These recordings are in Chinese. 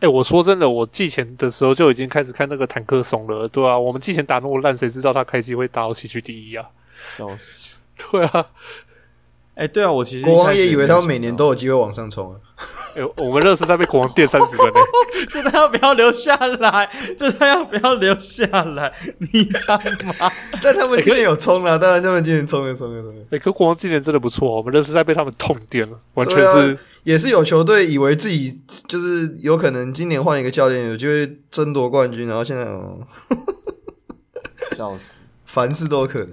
哎、欸，我说真的，我寄钱的时候就已经开始看那个坦克怂了，对啊，我们寄钱打那么烂，谁知道他开机会打到西区第一啊？笑死！对啊，哎、欸，对啊，我其实国王也以为他们每年都有机会往上冲啊。哎、欸，我们热身赛被国王电三十分呢，这他要不要留下来？这他要不要留下来？你他妈！但他们今年有冲了，当然他们今年冲了，冲了，冲了。哎，可国王今年真的不错，我们热身赛被他们痛电了，完全是。也是有球队以为自己就是有可能今年换一个教练，有机会争夺冠军，然后现在哦，笑死，凡事都有可能。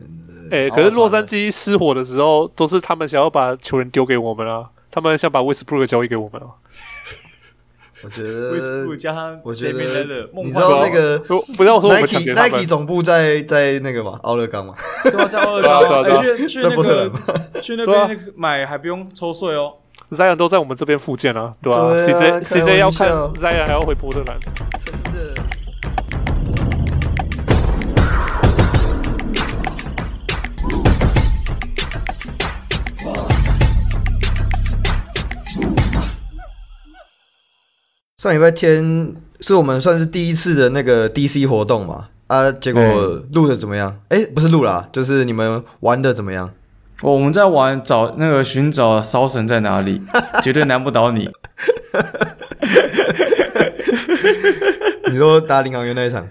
哎、欸，可是洛杉矶失火的时候，都是他们想要把球员丢给我们啊，他们想把威斯布鲁克交易给我们啊。我觉得威斯布鲁加，我觉得你知道那个不要说 Nike Nike 总部在在那个嘛，奥勒冈嘛，对啊，在奥勒冈，对啊，去去那个去那边买还不用抽税哦。Zion 都在我们这边附近啊，对吧、？CJ CJ 要看 Zion 还要回波特兰。上礼拜天是我们算是第一次的那个 DC 活动嘛？啊，结果录的怎么样？哎、欸，不是录啦，就是你们玩的怎么样？我们在玩找那个寻找骚神在哪里，绝对难不倒你。你说打领航员那一场？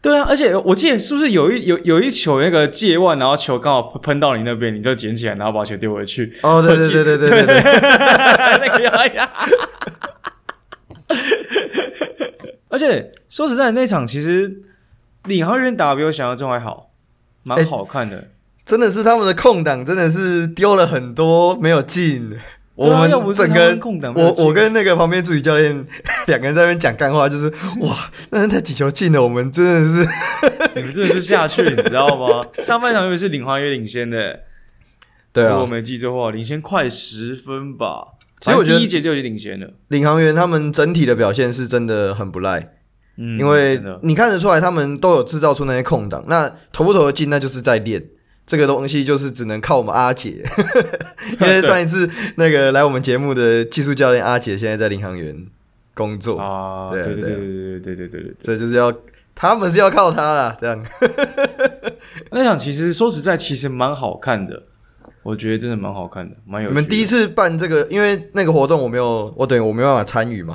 对啊，而且我记得是不是有一有有一球那个界外，然后球刚好喷到你那边，你就捡起来，然后把球丢回去。哦，对对对对对对，对，那个呀呀。而且说实在，那场其实领航员打比我想象中还好，蛮好看的。欸真的是他们的空档，真的是丢了很多没有进。我们整个我我跟那个旁边助理教练两个人在那边讲干话，就是哇，那那几球进了，我们真的是，你们真的是下去，你知道吗？上半场因为是领航员领先的，对啊，如果我没记错的话，领先快十分吧。其实我觉得第一节就已经领先了。领航员他们整体的表现是真的很不赖，嗯，因为你看得出来他们都有制造出那些空档，那投不投得进，那就是在练。这个东西就是只能靠我们阿杰，因为上一次那个来我们节目的技术教练阿姐现在在领航员工作。啊，对对对对。对对对对对，这就是要他们是要靠他啦，这样。那场其实说实在，其实蛮好看的，我觉得真的蛮好看的，蛮有趣的。你们第一次办这个，因为那个活动我没有，我等于我没办法参与嘛。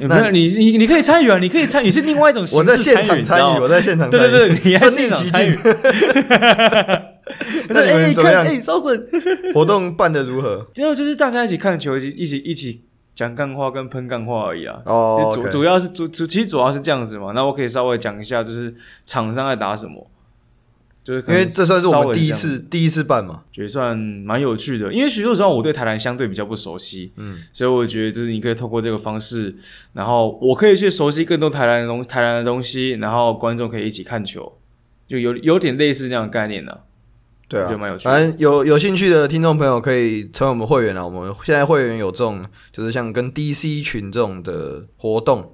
那你你你可以参与啊，你可以参与是另外一种 形式。我在现场参与，我在现场参与。对对对，你在现场参与。那你们怎么样？哎，骚神 活动办的如何？就就是大家一起看球，一起一起一起讲干话跟喷干话而已啊。哦，主主要是主主其实主要是这样子嘛。那我可以稍微讲一下，就是场上在打什么。就是因为这算是我们第一次第一次办嘛，觉得算蛮有趣的。因为许多时候我对台南相对比较不熟悉，嗯，所以我觉得就是你可以透过这个方式，然后我可以去熟悉更多台南的东台南的东西，然后观众可以一起看球，就有有点类似那样的概念呢。对啊，就蛮有趣的。反正有有兴趣的听众朋友可以成为我们会员啊。我们现在会员有这种，就是像跟 DC 群这种的活动。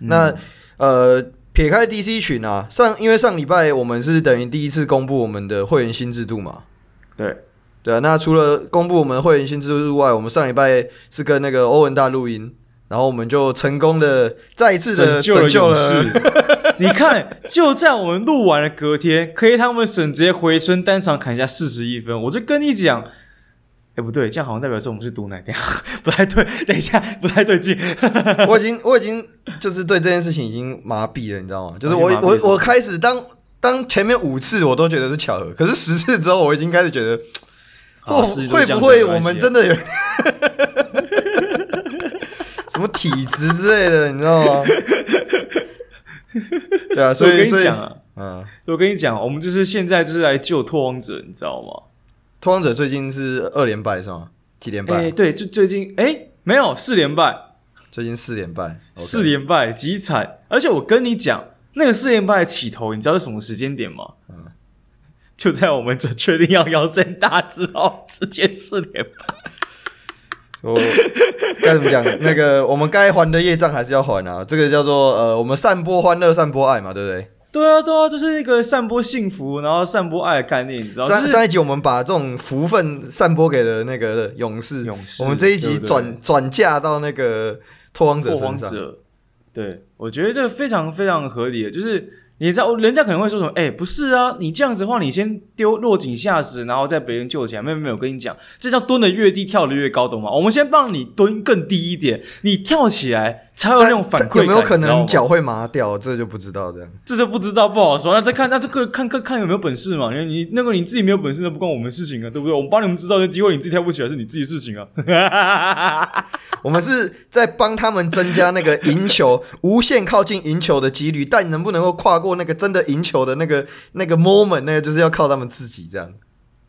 嗯、那呃。撇开 DC 群啊，上因为上礼拜我们是等于第一次公布我们的会员新制度嘛，对对啊。那除了公布我们的会员新制度之外，我们上礼拜是跟那个欧文大录音，然后我们就成功的再一次的拯救了。你看，就在我们录完了隔天，可以他们省直接回春单场砍下四十一分，我就跟你讲。哎，欸、不对，这样好像代表说我们是毒奶，这样不太对。等一下，不太对劲。我已经，我已经就是对这件事情已经麻痹了，你知道吗？就是我，我，我开始当当前面五次我都觉得是巧合，可是十次之后，我已经开始觉得，会会不会我们真的有 什么体质之类的，你知道吗？对啊，所以，所以我跟你讲啊，嗯，我跟你讲，我们就是现在就是来救拓荒者，你知道吗？拓荒者最近是二连败是吗？几连败？哎、欸，对，就最近哎、欸，没有四连败，最近四连败，四连败极惨。而且我跟你讲，那个四连败的起头，你知道是什么时间点吗？嗯，就在我们这确定要腰斩大之后，直接四连败。我该怎么讲？那个我们该还的业障还是要还啊。这个叫做呃，我们散播欢乐，散播爱嘛，对不对？对啊，对啊，就是一个散播幸福，然后散播爱的概念，你知道吗？上上一集我们把这种福分散播给了那个勇士，勇士。我们这一集转转嫁到那个拓荒者身上。对，我觉得这个非常非常合理的，就是。你知道，人家可能会说什么？哎、欸，不是啊，你这样子的话，你先丢落井下石，然后再别人救起来。没有没有，我跟你讲，这叫蹲的越低，跳的越高，懂吗？我们先帮你蹲更低一点，你跳起来才有那种反馈。有没有可能脚会麻掉？这就不知道这样。这就不知道，不好说。那再看，那这个看看看有没有本事嘛？因为你那个你自己没有本事，那不关我们事情啊，对不对？我们帮你们制造的机会，你自己跳不起来是你自己事情啊。我们是在帮他们增加那个赢球，无限靠近赢球的几率，但能不能够跨过？过那个真的赢球的那个那个 moment，那个就是要靠他们自己这样。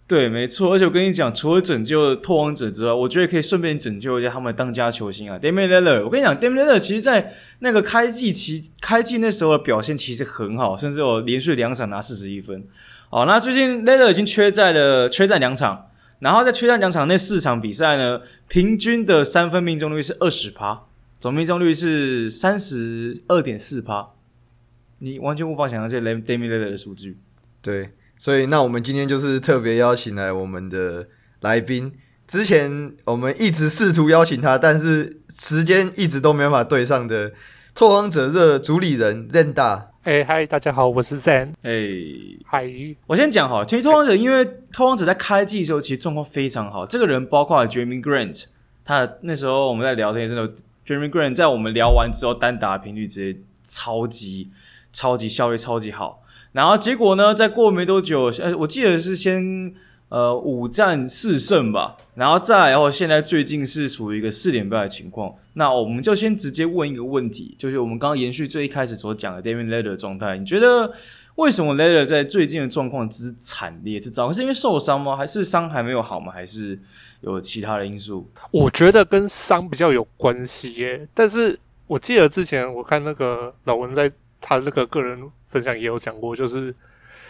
对，没错。而且我跟你讲，除了拯救拓荒者之外，我觉得可以顺便拯救一下他们当家球星啊，Damian Lillard。我跟你讲，Damian Lillard 其实在那个开季期开季那时候的表现其实很好，甚至有连续两场拿四十一分。好，那最近 Lillard 已经缺战了，缺战两场，然后在缺战两场那四场比赛呢，平均的三分命中率是二十趴，总命中率是三十二点四趴。你完全无法想象这 Damian Lillard 的数据。对，所以那我们今天就是特别邀请来我们的来宾。之前我们一直试图邀请他，但是时间一直都没办法对上的拓荒者热主理人 Zen 大。哎嗨，大家好，我是 Zen。哎嗨，我先讲哈，其实拓荒者因为拓荒者在开季的时候其实状况非常好。这个人包括 Jerami Grant，他那时候我们在聊天的时候，Jerami Grant 在我们聊完之后单打频率直接超级。超级效率超级好，然后结果呢？再过没多久，呃，我记得是先呃五战四胜吧，然后再，然后现在最近是处于一个四连败的情况。那我们就先直接问一个问题，就是我们刚刚延续最一开始所讲的 Damian Lillard 的状态，你觉得为什么 Lillard 在最近的状况之惨烈之糟？是因为受伤吗？还是伤还没有好吗？还是有其他的因素？我觉得跟伤比较有关系耶。但是我记得之前我看那个老文在。他那个个人分享也有讲过，就是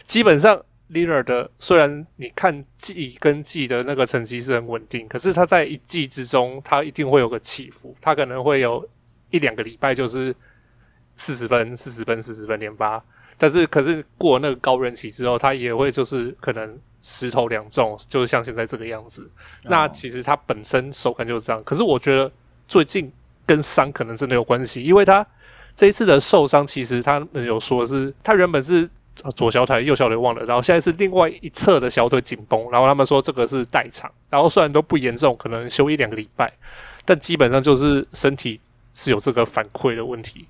基本上 Lillard 的虽然你看季跟季的那个成绩是很稳定，可是他在一季之中，他一定会有个起伏，他可能会有一两个礼拜就是四十分、四十分、四十分连发，但是可是过那个高人期之后，他也会就是可能十投两中，就是像现在这个样子。哦、那其实他本身手感就是这样，可是我觉得最近跟伤可能真的有关系，因为他。这一次的受伤，其实他们有说是，他原本是左小腿、右小腿忘了，然后现在是另外一侧的小腿紧绷，然后他们说这个是代偿，然后虽然都不严重，可能休一两个礼拜，但基本上就是身体是有这个反馈的问题，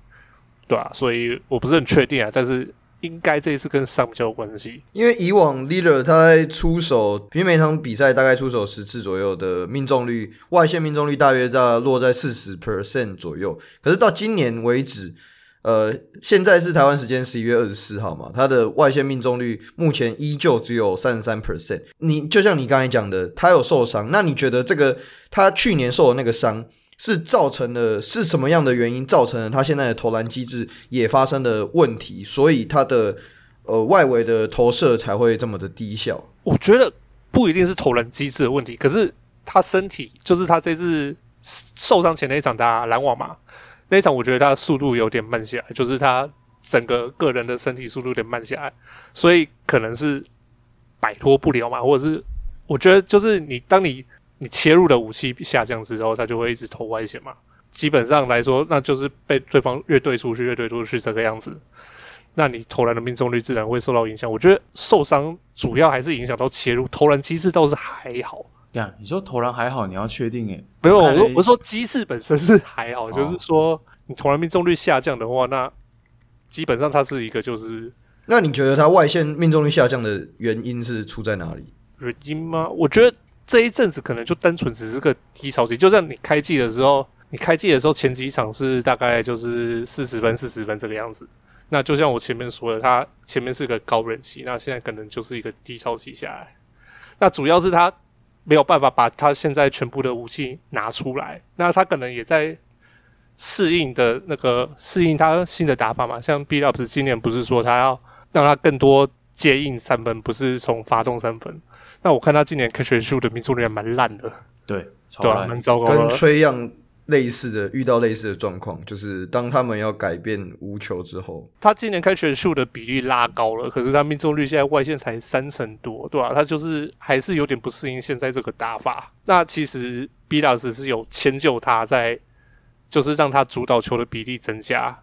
对啊，所以我不是很确定啊，但是。应该这一次跟伤比较有关系，因为以往 Lillard 他在出手，平均每场比赛大概出手十次左右的命中率，外线命中率大约在落在四十 percent 左右。可是到今年为止，呃，现在是台湾时间十一月二十四号嘛，他的外线命中率目前依旧只有三十三 percent。你就像你刚才讲的，他有受伤，那你觉得这个他去年受的那个伤？是造成了是什么样的原因造成了他现在的投篮机制也发生了问题，所以他的呃外围的投射才会这么的低效。我觉得不一定是投篮机制的问题，可是他身体就是他这次受伤前那一场打篮网嘛，那一场我觉得他速度有点慢下来，就是他整个个人的身体速度有点慢下来，所以可能是摆脱不了嘛，或者是我觉得就是你当你。你切入的武器下降之后，他就会一直投外线嘛。基本上来说，那就是被对方越对出去，越对出去这个样子。那你投篮的命中率自然会受到影响。我觉得受伤主要还是影响到切入，投篮机制倒是还好。呀，你说投篮还好，你要确定诶？没有，我说我说机制本身是还好，就是说你投篮命中率下降的话，那基本上它是一个就是。那你觉得他外线命中率下降的原因是出在哪里？原因吗？我觉得。这一阵子可能就单纯只是个低潮期，就像你开季的时候，你开季的时候前几场是大概就是四十分、四十分这个样子。那就像我前面说的，他前面是个高人气，那现在可能就是一个低潮期下来。那主要是他没有办法把他现在全部的武器拿出来，那他可能也在适应的那个适应他新的打法嘛。像 Billups 今年不是说他要让他更多接应三分，不是从发动三分。那我看他今年 catch and shoot 的命中率还蛮烂的，对，对啊，蛮糟糕。跟 Trae Young 类似的，遇到类似的状况，就是当他们要改变无球之后，他今年 catch and shoot 的比例拉高了，可是他命中率现在外线才三成多，对吧、啊？他就是还是有点不适应现在这个打法。那其实 Billups 是有迁就他在就是让他主导球的比例增加。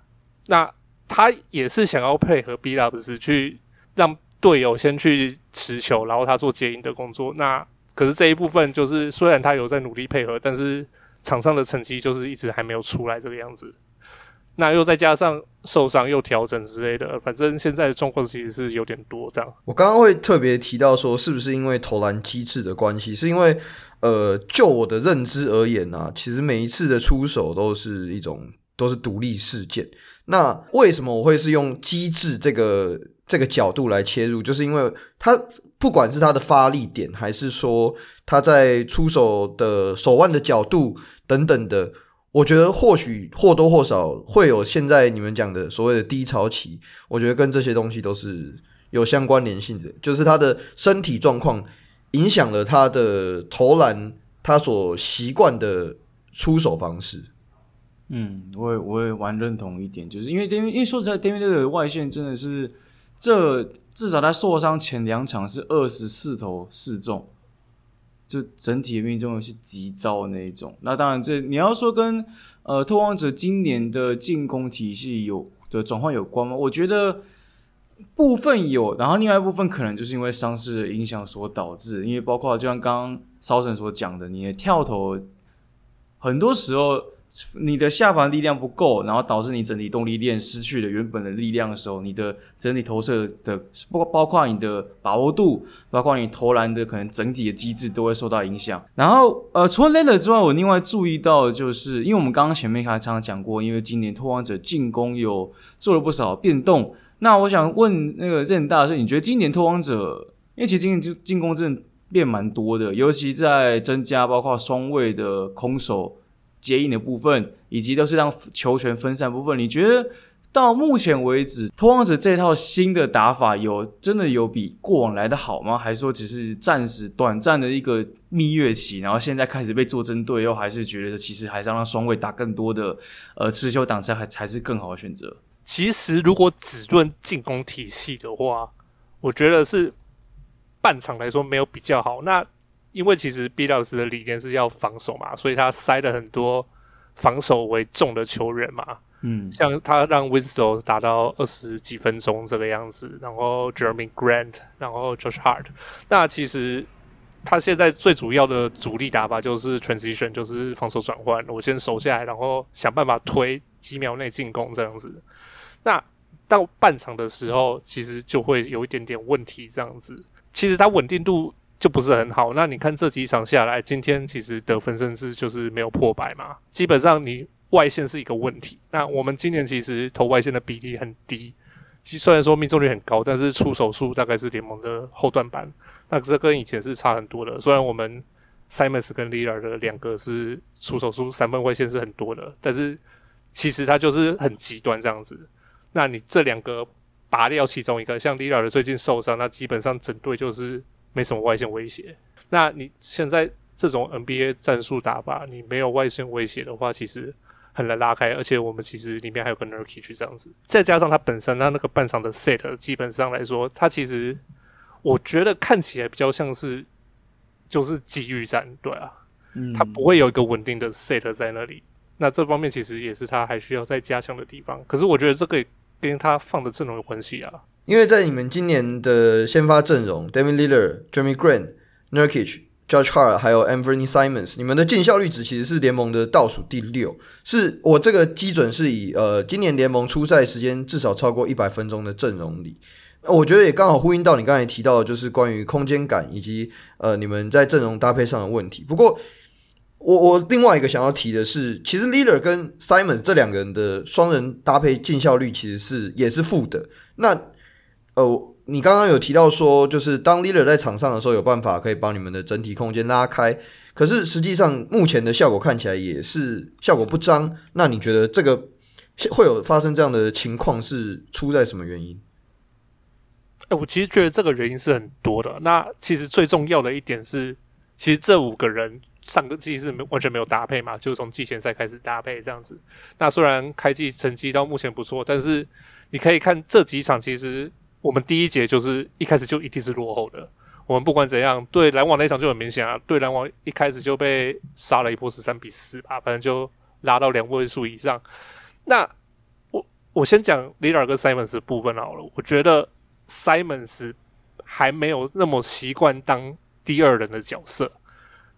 那他也是想要配合 Billups 去让队友先去持球，然后他做接应的工作。那可是这一部分就是虽然他有在努力配合，但是场上的成绩就是一直还没有出来这个样子。那又再加上受伤又调整之类的，反正现在的状况其实是有点多这样。我刚刚会特别提到说，是不是因为投篮机制的关系？是因为呃，就我的认知而言呢、其实每一次的出手都是一种都是独立事件。那为什么我会是用机制这个这个角度来切入？就是因为他不管是他的发力点，还是说他在出手的手腕的角度等等的。我觉得或许或多或少会有现在你们讲的所谓的低潮期，我觉得跟这些东西都是有相关联性的，就是他的身体状况影响了他的投篮，他所习惯的出手方式。嗯，我也我也蛮认同一点，就是因为因为因为说实在，Damian 的外线真的是这至少他受伤前两场是二十四投四中。就整体的命中率是极糟的那一种。那当然，这你要说跟呃拓荒者今年的进攻体系有的转换有关吗？我觉得部分有，然后另外一部分可能就是因为伤势的影响所导致。因为包括就像刚刚骚神所讲的，你的跳投很多时候。你的下盘力量不够，然后导致你整体动力链失去了原本的力量的时候，你的整体投射的包包括你的把握度，包括你投篮的可能整体的机制都会受到影响。然后呃，除了 Lillard 之外，我另外注意到的就是，因为我们刚刚前面还常常讲过，因为今年拓荒者进攻有做了不少变动。那我想问那个任大师，你觉得今年拓荒者，因为其实今年就进攻真的变蛮多的，尤其在增加包括双位的空手。接应的部分，以及都是让球权分散部分，你觉得到目前为止，拓荒者这套新的打法有真的有比过往来的好吗？还是说只是暂时短暂的一个蜜月期，然后现在开始被做针对，又还是觉得其实还是让双卫打更多的呃持球挡拆，还才是更好的选择？其实如果只论进攻体系的话，我觉得是半场来说没有比较好。那因为其实 Billups 的理念是要防守嘛，所以他塞了很多防守为重的球员嘛。嗯，像他让 Winslow 打到二十几分钟这个样子，然后 Jeremy Grant，然后 Josh Hart。那其实他现在最主要的主力打法就是 transition，就是防守转换。我先守下来，然后想办法推几秒内进攻这样子。那到半场的时候，其实就会有一点点问题这样子。其实他稳定度。就不是很好。那你看这几场下来，今天其实得分甚至就是没有破百嘛。基本上你外线是一个问题。那我们今年其实投外线的比例很低，其实虽然说命中率很高，但是出手数大概是联盟的后段班。那这跟以前是差很多的。虽然我们 Simons 跟 l i l a r 的两个是出手数三分外线是很多的，但是其实他就是很极端这样子。那你这两个拔掉其中一个，像 Lillard 最近受伤，那基本上整队就是。没什么外线威胁。那你现在这种 NBA 战术打法，你没有外线威胁的话，其实很难拉开。而且我们其实里面还有个 Nurkic 这样子，再加上他本身他那个半场的 set，基本上来说，他其实我觉得看起来比较像是就是机遇战，对啊，嗯，他不会有一个稳定的 set 在那里。那这方面其实也是他还需要再加强的地方。可是我觉得这个跟他放的阵容有关系啊。因为在你们今年的先发阵容 d a m i l Lillard、Jeremy Grant、Nurkic、Josh Hart 还有 Anthony Simons，你们的进效率值其实是联盟的倒数第六。是我这个基准是以呃今年联盟出赛时间至少超过一百分钟的阵容里，我觉得也刚好呼应到你刚才提到的，就是关于空间感以及呃你们在阵容搭配上的问题。不过我我另外一个想要提的是，其实 Lillard 跟 Simons 这两个人的双人搭配进效率其实是也是负的。那呃，你刚刚有提到说，就是当 leader 在场上的时候，有办法可以把你们的整体空间拉开。可是实际上，目前的效果看起来也是效果不彰。那你觉得这个会有发生这样的情况，是出在什么原因？哎，我其实觉得这个原因是很多的。那其实最重要的一点是，其实这五个人上个季是完全没有搭配嘛，就是从季前赛开始搭配这样子。那虽然开季成绩到目前不错，但是你可以看这几场，其实。我们第一节就是一开始就一定是落后的。我们不管怎样，对篮网那场就很明显啊，对篮网一开始就被杀了一波十三比四吧，反正就拉到两位数以上。那我我先讲 l i l a r 跟 Simons 的部分好了。我觉得 Simons 还没有那么习惯当第二人的角色。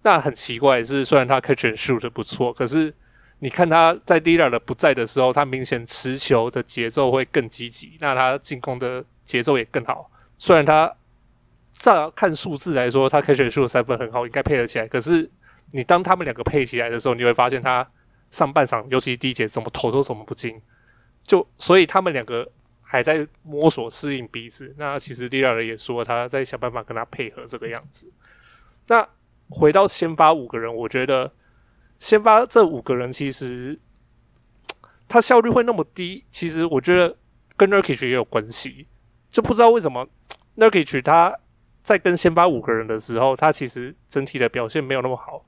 那很奇怪是，虽然他 catch and shoot 不错，可是你看他在 l i l a r 的不在的时候，他明显持球的节奏会更积极，那他进攻的节奏也更好。虽然他照看数字来说，他 catch and shoot 的三分很好，应该配合起来。可是你当他们两个配起来的时候，你会发现他上半场，尤其第一节怎么投都怎么不进，就所以他们两个还在摸索适应彼此。那其实 Lillard 也说他在想办法跟他配合这个样子。那回到先发五个人，我觉得先发这五个人其实他效率会那么低，其实我觉得跟 Nurkic 也有关系，就不知道为什么 Nurkic 他在跟先发五个人的时候，他其实整体的表现没有那么好。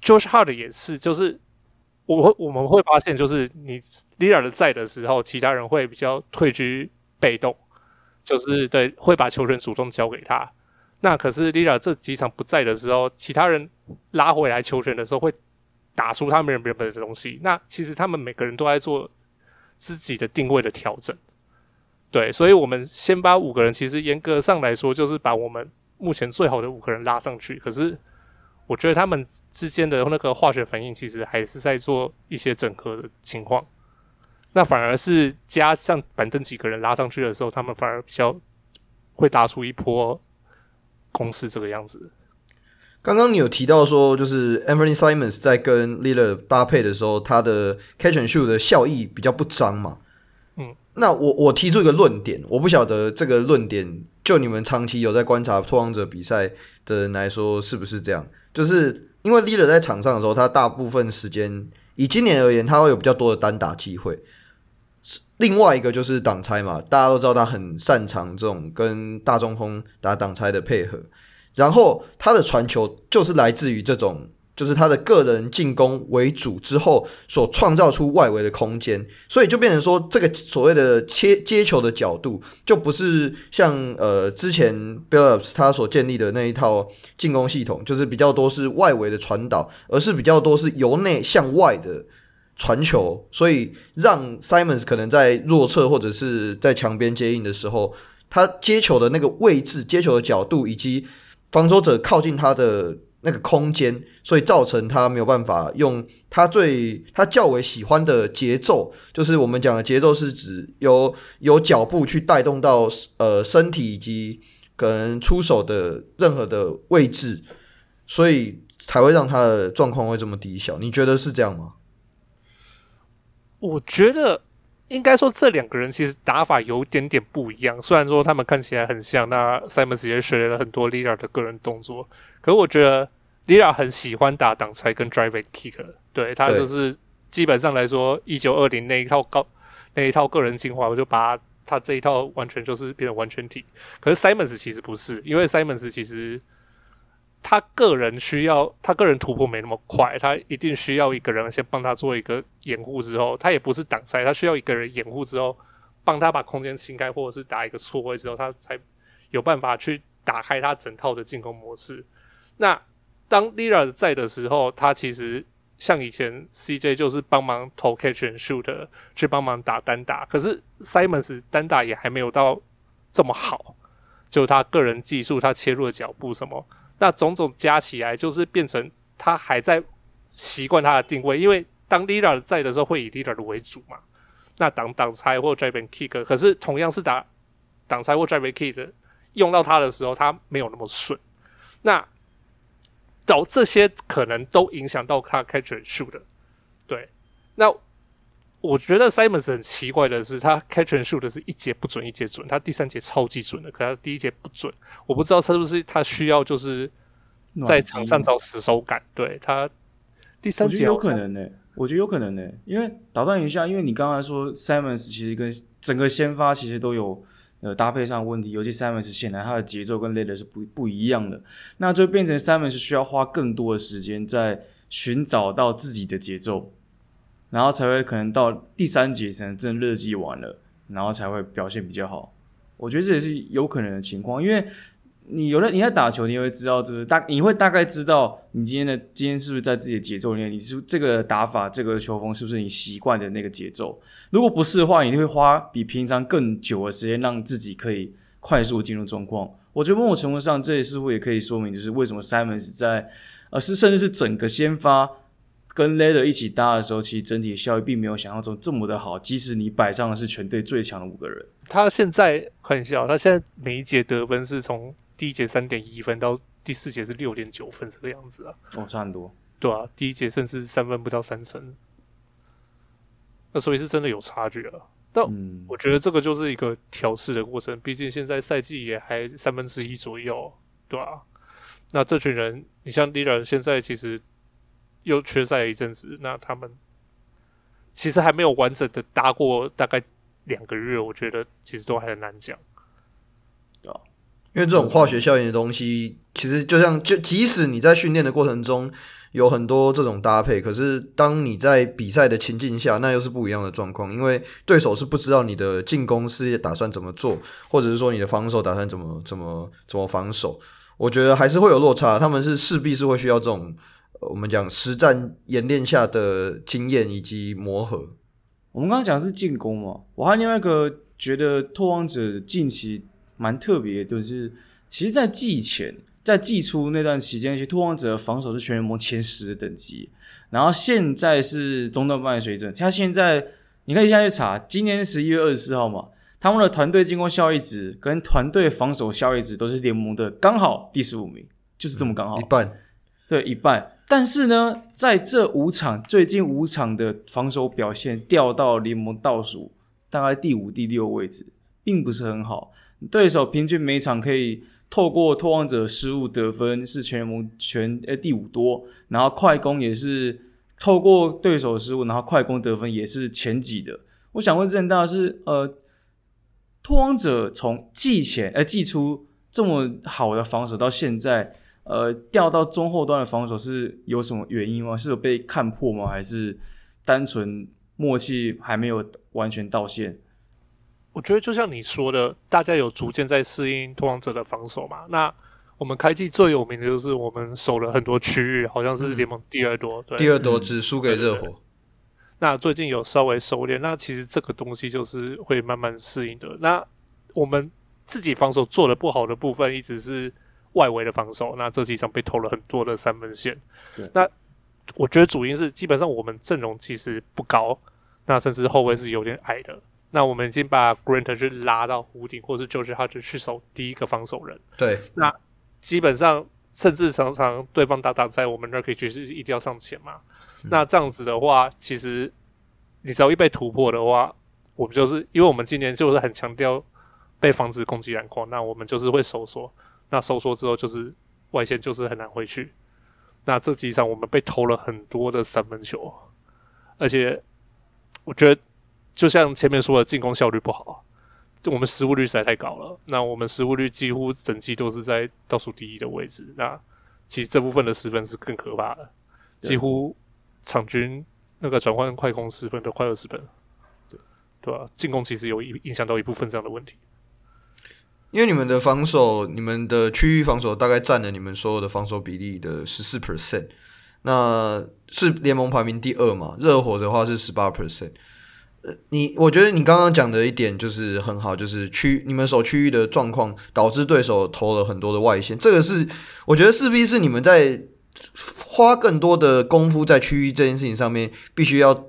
Josh Hart 也是，就是我会我们会发现，就是你 l i l a r 在的时候，其他人会比较退居被动，就是对会把球权主动交给他。那可是 l i l a r 这几场不在的时候，其他人拉回来球权的时候，会打出他们原本的东西。那其实他们每个人都在做自己的定位的调整，对，所以我们先把五个人，其实严格上来说，就是把我们目前最好的五个人拉上去。可是我觉得他们之间的那个化学反应，其实还是在做一些整合的情况。那反而是加上板凳几个人拉上去的时候，他们反而比较会打出一波。攻势这个样子。刚刚你有提到说，就是 Anthony Simons 在跟 l i l l a r 搭配的时候，他的 Catch and Shoot 的效益比较不彰嘛。那我我提出一个论点，我不晓得这个论点就你们长期有在观察拓荒者比赛的人来说是不是这样？就是因为 leader 在场上的时候，他大部分时间以今年而言，他会有比较多的单打机会。另外一个就是挡拆嘛，大家都知道他很擅长这种跟大中锋打挡拆的配合，然后他的传球就是来自于这种，就是他的个人进攻为主之后所创造出外围的空间，所以就变成说这个所谓的切接球的角度，就不是像呃之前 Billups 他所建立的那一套进攻系统，就是比较多是外围的传导，而是比较多是由内向外的。传球，所以让 Simons 可能在弱侧或者是在墙边接应的时候，他接球的那个位置、接球的角度以及防守者靠近他的那个空间，所以造成他没有办法用他最他较为喜欢的节奏，就是我们讲的节奏是指由由脚步去带动到呃身体以及可能出手的任何的位置，所以才会让他的状况会这么低小。你觉得是这样吗？我觉得应该说，这两个人其实打法有点点不一样。虽然说他们看起来很像，那 Simons 也学了很多 Lillard 的个人动作，可是我觉得 Lillard 很喜欢打挡拆跟 drive and kick，对他就是基本上来说，一九二零那一套高那一套个人进化，我就把他，这一套完全就是变成完全体。可是 Simons 其实不是，因为 Simons 其实。他个人需要，他个人突破没那么快，他一定需要一个人先帮他做一个掩护，之后他也不是挡拆，他需要一个人掩护之后，帮他把空间清开，或者是打一个错位之后，他才有办法去打开他整套的进攻模式。那当 Lira 在的时候，他其实像以前 CJ 就是帮忙投 catch and shoot，去帮忙打单打，可是 Simons 单打也还没有到这么好，就他个人技术，他切入的脚步什么。那种种加起来，就是变成他还在习惯他的定位，因为当 Lillard 在的时候，会以 Lillard 为主嘛。那挡挡拆或 drive and kick，可是同样是打挡拆或 drive and kick 的，用到他的时候，他没有那么顺。那找这些可能都影响到他 catch and shoot 的。对，那。我觉得 Simons 很奇怪的是，他 catch and shoot 的是一节不准一节准，他第三节超级准的，可他第一节不准。我不知道他是不是他需要就是在场上找死手感。对他第三节有可能呢、欸，我觉得有可能呢、欸，因为打断一下，因为你刚才说 Simons 其实跟整个先发其实都有呃搭配上问题，尤其 Simons 显然他的节奏跟 Lillard 是不不一样的，那就变成 Simons 需要花更多的时间在寻找到自己的节奏。然后才会可能到第三节才能真的热季完了，然后才会表现比较好。我觉得这也是有可能的情况，因为你有了你在打球，你会知道就是大你会大概知道你今天的今天是不是在自己的节奏里面，你是这个打法这个球风是不是你习惯的那个节奏？如果不是的话，你会花比平常更久的时间让自己可以快速进入状况。我觉得某种程度上，这也似乎也可以说明，就是为什么 Simon 在呃是甚至是整个先发。跟 Lillard 一起搭的时候，其实整体效益并没有想象中这么的好。即使你摆上的是全队最强的五个人，他现在看一下，他现在每一节得分是从第一节三点一分到第四节是六点九分这个样子啊。哦，差很多。对啊，第一节甚至三分不到三成，那所以是真的有差距啊。但我觉得这个就是一个调试的过程，毕竟现在赛季也还三分之一左右，对啊。那这群人，你像 Lillard 现在其实。又缺赛了一阵子，那他们其实还没有完整的搭过大概两个月，我觉得其实都还很难讲，对啊，因为这种化学效应的东西，其实就像就即使你在训练的过程中有很多这种搭配，可是当你在比赛的情境下，那又是不一样的状况，因为对手是不知道你的进攻是打算怎么做，或者是说你的防守打算怎么怎么怎么防守，我觉得还是会有落差，他们是势必是会需要这种。我们讲实战演练下的经验以及磨合。我们刚刚讲的是进攻嘛，我还有另外一个觉得拓荒者近期蛮特别，就是其实，在季前、在季初那段期间，其实拓荒者的防守是全联盟前十的等级，然后现在是中段半的水准。他现在你可以现在去查，今年十一月二十四号嘛，他们的团队进攻效益值跟团队防守效益值都是联盟的刚好第十五名，就是这么刚好，一半，对，一半。但是呢，在这五场最近五场的防守表现掉到联盟倒数，大概第五、第六位置，并不是很好。对手平均每场可以透过拓荒者失误得分是全联盟全呃第五多，然后快攻也是透过对手失误，然后快攻得分也是前几的。我想问郑大是呃，拓荒者从季前呃季初这么好的防守到现在。呃，掉到中后段的防守是有什么原因吗？是有被看破吗？还是单纯默契还没有完全到线？我觉得就像你说的，大家有逐渐在适应拓荒者的防守嘛。那我们开季最有名的就是我们守了很多区域，好像是联盟第二多，对，第二多只输给热火。那最近有稍微收敛，那其实这个东西就是会慢慢适应的。那我们自己防守做的不好的部分，一直是。外围的防守，那这几场被投了很多的三分线。那我觉得主因是基本上我们阵容其实不高，那甚至后卫是有点矮的。那我们已经把 Grant 去拉到弧顶，或是就是他就去守第一个防守人。对，那基本上甚至常常对方打挡在我们那可以就是一定要上前嘛。嗯、那这样子的话，其实你只要一被突破的话，我们就是因为我们今年就是很强调被防止攻击篮筐，那我们就是会收缩。那收缩之后就是外线就是很难回去。那这几场我们被投了很多的三分球，而且我觉得就像前面说的，进攻效率不好，就我们失误率实在太高了。那我们失误率几乎整季都是在倒数第一的位置。那其实这部分的失分是更可怕的，几乎场均那个转换快攻失分都快二十分，对对吧？进攻其实有影影响到一部分这样的问题。因为你们的防守，你们的区域防守大概占了你们所有的防守比例的十四 percent，那是联盟排名第二嘛？热火的话是十八 percent。呃，你我觉得你刚刚讲的一点就是很好，就是区你们守区域的状况导致对手投了很多的外线，这个是我觉得势必是你们在花更多的功夫在区域这件事情上面，必须要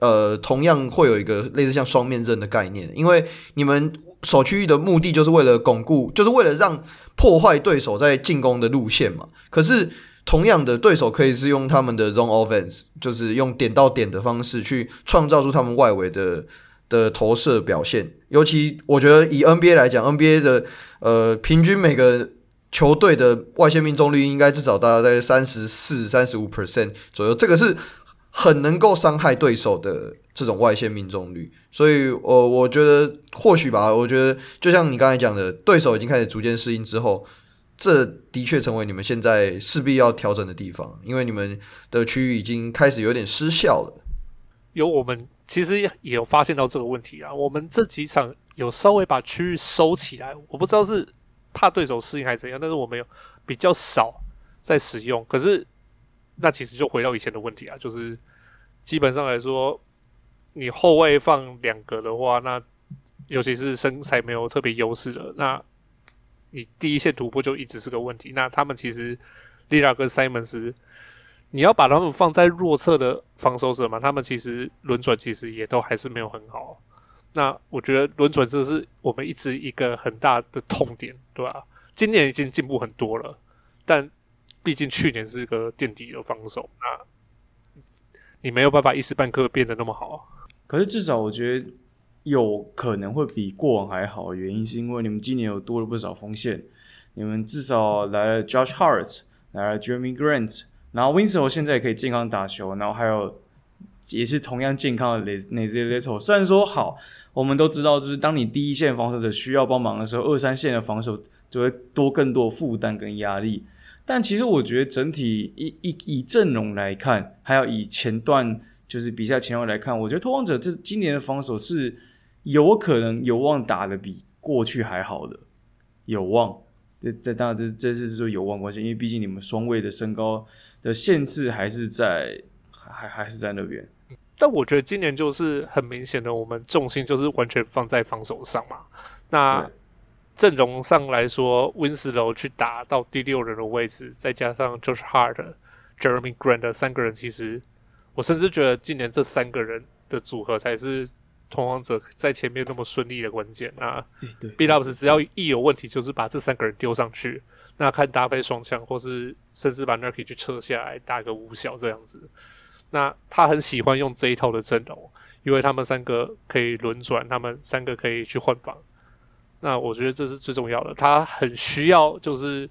呃同样会有一个类似像双面刃的概念，因为你们。守区域的目的就是为了巩固，就是为了让破坏对手在进攻的路线嘛。可是同样的，对手可以是用他们的 zone offense，就是用点到点的方式去创造出他们外围的的投射表现。尤其我觉得以 NBA 来讲，NBA 的呃平均每个球队的外线命中率应该至少大概在三十四、三十五 percent 左右，这个是很能够伤害对手的。这种外线命中率，所以，我我觉得或许吧，我觉得就像你刚才讲的，对手已经开始逐渐适应之后，这的确成为你们现在势必要调整的地方，因为你们的区域已经开始有点失效了。有我们其实也有发现到这个问题啊，我们这几场有稍微把区域收起来，我不知道是怕对手适应还是怎样，但是我们有比较少在使用。可是那其实就回到以前的问题啊，就是基本上来说，你后卫放两个的话，那尤其是身材没有特别优势的，那你第一线突破就一直是个问题。那他们其实 Lillard 跟 Simons，你要把他们放在弱侧的防守者嘛，他们其实轮转其实也都还是没有很好。那我觉得轮转这是我们一直一个很大的痛点，对吧？今年已经进步很多了，但毕竟去年是一个垫底的防守，那你没有办法一时半刻变得那么好。可是至少我觉得有可能会比过往还好，原因是因为你们今年有多了不少锋线，你们至少来了 Josh Hart，来了 Jeremy Grant，然后 Winslow 现在也可以健康打球，然后还有也是同样健康的 Nassir Little，虽然说好。我们都知道，就是当你第一线防守者需要帮忙的时候，二三线的防守就会多更多负担跟压力。但其实我觉得整体以以以阵容来看，还有以前段就是比赛前后来看，我觉得拓荒者这今年的防守是有可能有望打的比过去还好的，有望。这这当然这这是说有望关系，因为毕竟你们双位的身高的限制还是在还还是在那边。但我觉得今年就是很明显的，我们重心就是完全放在防守上嘛。那阵容上来说，Winslow 去打到第六人的位置，再加上 Josh Hart、Jeremy Grant 三个人，其实我甚至觉得今年这三个人的组合才是通往者在前面那么顺利的关键啊。对，Billups 只要一有问题，就是把这三个人丢上去，那看搭配双枪，或是甚至把 Nurkic 去撤下来打个五小这样子。那他很喜欢用这一套的阵容，因为他们三个可以轮转，他们三个可以去换防。那我觉得这是最重要的，他很需要就是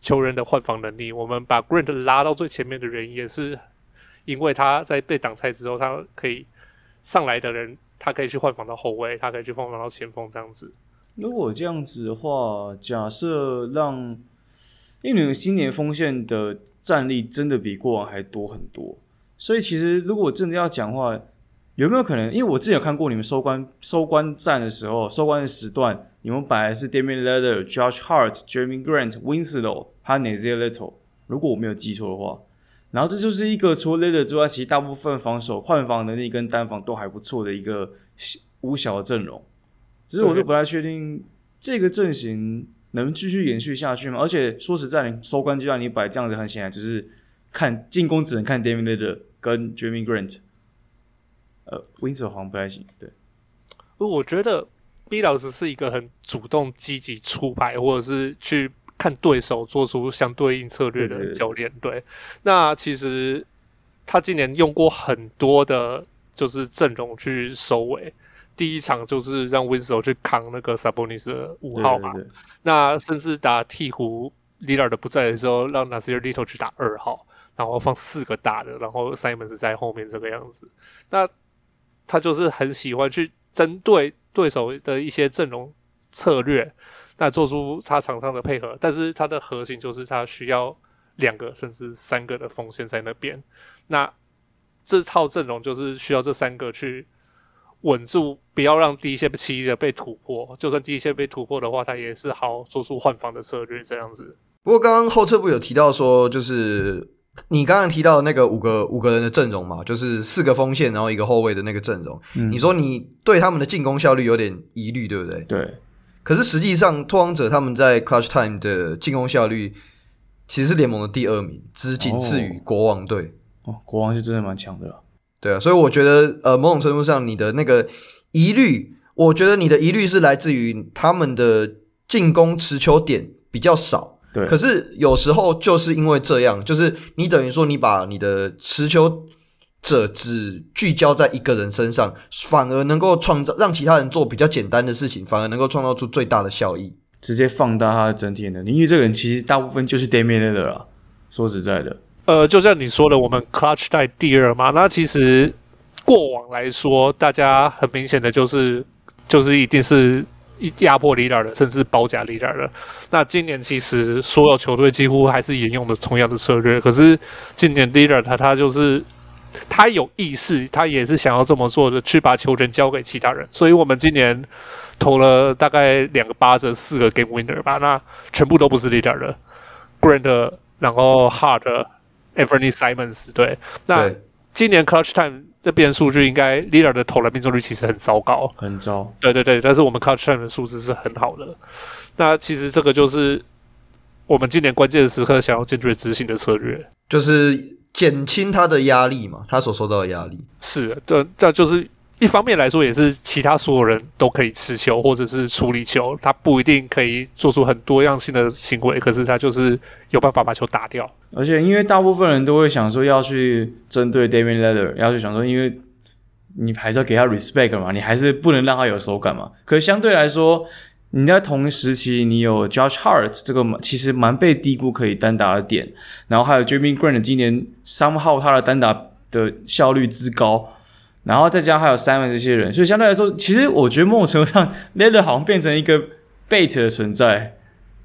球员的换防能力。我们把 Grant 拉到最前面的原因，也是因为他在被挡拆之后，他可以上来的人，他可以去换防到后卫，他可以去换防到前锋这样子。如果这样子的话，假设让，因为你们今年锋线的战力真的比过往还多很多。所以其实，如果真的要讲话，有没有可能？因为我之前有看过你们收官收官战的时候，收官的时段，你们本来是 Damian Lillard、Josh Hart、Jeremy Grant、Winslow 还有 Nassir Little，如果我没有记错的话。然后这就是一个除了 l e a d e r 之外，其实大部分防守换防能力跟单防都还不错的一个五小的阵容。只是我都不太确定这个阵型能继续延续下去吗？而且说实在，你收官阶段你摆这样子，很显然就是。看进攻只能看 Damian l e a d e r 跟 Jeremy Grant，呃，Winslow 好像不太行。对，我觉得 B 老师是一个很主动、积极出牌，或者是去看对手做出相对应策略的教练。对，那其实他今年用过很多的，就是阵容去收尾。第一场就是让 Winslow 去扛那个 Sabonis 的五号嘛，那甚至打鹈鹕 Lillard 不在的时候，让 Nassir Little 去打二号。然后放四个大的，然后 Simon 是在后面这个样子。那他就是很喜欢去针对对手的一些阵容策略，那做出他场上的配合。但是他的核心就是他需要两个甚至三个的锋线在那边。那这套阵容就是需要这三个去稳住，不要让第一线轻易的被突破。就算第一线被突破的话，他也是好做出换防的策略这样子。不过刚刚后撤步有提到说，就是。你刚刚提到的那个五个五个人的阵容嘛，就是四个锋线，然后一个后卫的那个阵容。嗯。你说你对他们的进攻效率有点疑虑，对不对？对。可是实际上，拓荒者他们在 Clutch Time 的进攻效率其实是联盟的第二名，只仅次于国王队。哦，国王是真的蛮强的。对啊，所以我觉得，呃，某种程度上，你的那个疑虑，我觉得你的疑虑是来自于他们的进攻持球点比较少。对，可是有时候就是因为这样，就是你等于说你把你的持球者只聚焦在一个人身上，反而能够创造让其他人做比较简单的事情，反而能够创造出最大的效益，直接放大他的整体能力。因为这个人其实大部分就是 Damian Lillard 啦。说实在的，呃，就像你说的，我们 Clutch 在第二嘛，那其实过往来说，大家很明显的就是就是一定是。一压迫 Lillard 的，甚至包夹 Lillard 的。那今年其实所有球队几乎还是沿用的同样的策略。可是今年 Lillard 他他就是他有意识，他也是想要这么做的，去把球权交给其他人。所以我们今年投了大概两个八折，四个 game winner 吧，那全部都不是 Lillard 的，Grant，然后 Hard，Anthony Simons，对，那今年 Clutch Time 这边数据应该 Lillard 的投篮命中率其实很糟糕，很糟，对对对，但是我们 Clutch Time 的数字是很好的。那其实这个就是我们今年关键时刻想要坚决执行的策略，就是减轻他的压力嘛，他所受到的压力是，对，这就是一方面来说，也是其他所有人都可以持球或者是处理球，他不一定可以做出很多样性的行为，可是他就是有办法把球打掉。而且因为大部分人都会想说要去针对 Damian Lillard，要去想说，因为你还是要给他 respect 嘛，你还是不能让他有手感嘛。可是相对来说，你在同一时期，你有 Josh Hart 这个其实蛮被低估可以单打的点，然后还有 Jerami Grant 今年 somehow 他的单打的效率之高，然后再加上还有 Simon 这些人，所以相对来说，其实我觉得某种程度上 Lillard 好像变成一个 bait 的存在，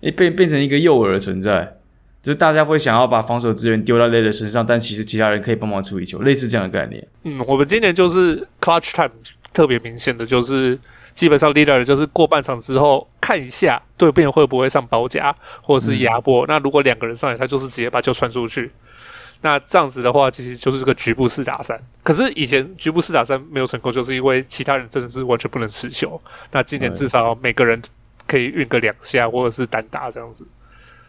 诶变变成一个诱饵的存在，就是大家会想要把防守资源丢到 Lillard 身上，但其实其他人可以帮忙处理球，类似这样的概念。嗯，我们今年就是 Clutch Time 特别明显的就是。基本上，Lillard 就是过半场之后看一下对面会不会上包夹或者是压迫。嗯、那如果两个人上来，他就是直接把球传出去。那这样子的话，其实就是这个局部四打三。可是以前局部四打三没有成功，就是因为其他人真的是完全不能持球。那今年至少每个人可以运个两下，或者是单打这样子。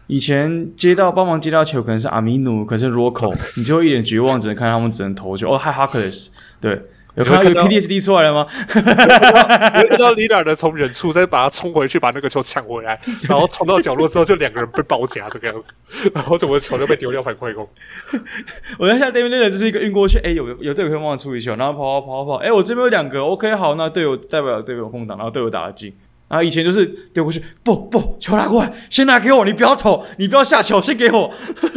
以前接到帮忙接到球，可能是阿米努，可能是 Rocco，你就会一脸绝望，只能看他们只能投球。哦，还 Harkless，对。有看到有 PTSD 出来了吗？有看到 Lillard 的从远处再把他冲回去，把那个球抢回来，然后冲到角落之后，就两个人被包夹这个样子，然后整个球就被丢掉反快攻。我在下 Damian Lillard 就是一个运过去，哎、欸，有有队友可以帮我处理球，然后跑跑跑跑跑，哎、欸，我这边有两个，OK，好，那队友代表队友空档，然后队友打了进。然后以前就是丢过去，不不，球拿过来，先拿给我，你不要投，你不要下球，先给我。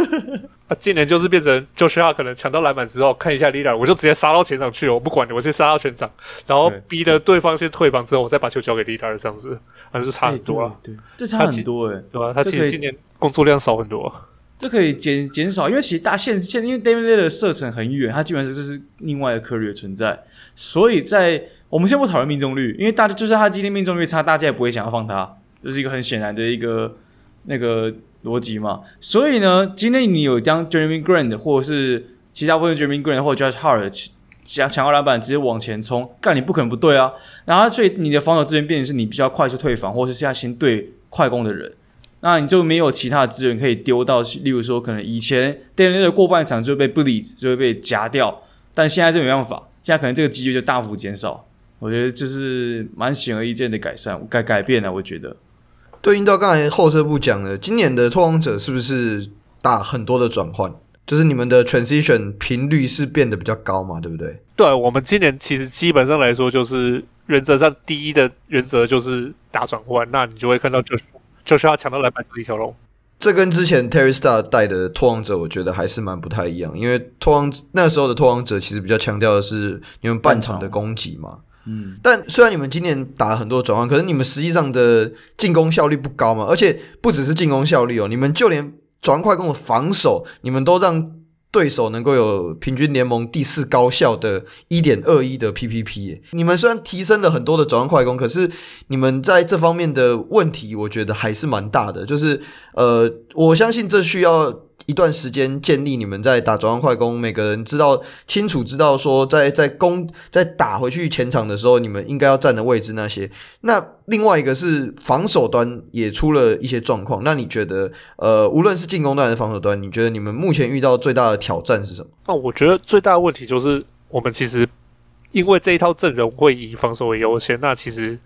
啊，今年就是变成 Josh Hart 可能抢到篮板之后，看一下 Lillard，我就直接杀到前场去了，我不管你，我先杀到全场，然后逼得对方先退防之后，我再把球交给 Lillard 这样子，反正就差很多啊。对，这差很多诶、欸，对吧？他其实今年工作量少很多。这可以减减少，因为其实大现现因为 Damian Lillard 的射程很远，他基本上就是另外的 Curry 的存在，所以在我们先不讨论命中率，因为大家就是他今天命中率差，大家也不会想要放他，这、是一个很显然的一个那个。逻辑嘛，所以呢，今天你有将 Jeremy Grant 或者是其他部分 Jeremy Grant 或者 Josh Hart 抢抢到篮板直接往前冲，干你不可能不对啊。然后所以你的防守资源变成是你比较快速退防，或者是现在先对快攻的人，那你就没有其他的资源可以丢到，例如说可能以前 Damian 的过半场就会被 Blitz 就会被夹掉，但现在就没办法，现在可能这个机率就大幅减少。我觉得就是蛮显而易见的改善改改变了，我觉得。对应到刚才后撤步讲的，今年的拓荒者是不是打很多的转换？就是你们的 transition 频率是变得比较高嘛？对不对？对，我们今年其实基本上来说，就是原则上第一的原则就是打转换，那你就会看到就是就是要抢到篮板这一条龙。这跟之前 Terry Stotts 带的拓荒者，我觉得还是蛮不太一样，因为拓荒那时候的拓荒者其实比较强调的是你们半场的攻击嘛。嗯，但虽然你们今年打了很多转换，可是你们实际上的进攻效率不高嘛，而且不只是进攻效率哦，你们就连转换快攻的防守，你们都让对手能够有平均联盟第四高效的一点二一的 PPP。你们虽然提升了很多的转换快攻，可是你们在这方面的问题，我觉得还是蛮大的。就是呃，我相信这需要。一段时间建立，你们在打转换快攻，每个人知道清楚知道说在，在攻在打回去前场的时候，你们应该要站的位置那些。那另外一个是防守端也出了一些状况。那你觉得，呃，无论是进攻端还是防守端，你觉得你们目前遇到最大的挑战是什么？那我觉得最大的问题就是，我们其实因为这一套阵容会以防守为优先，那其实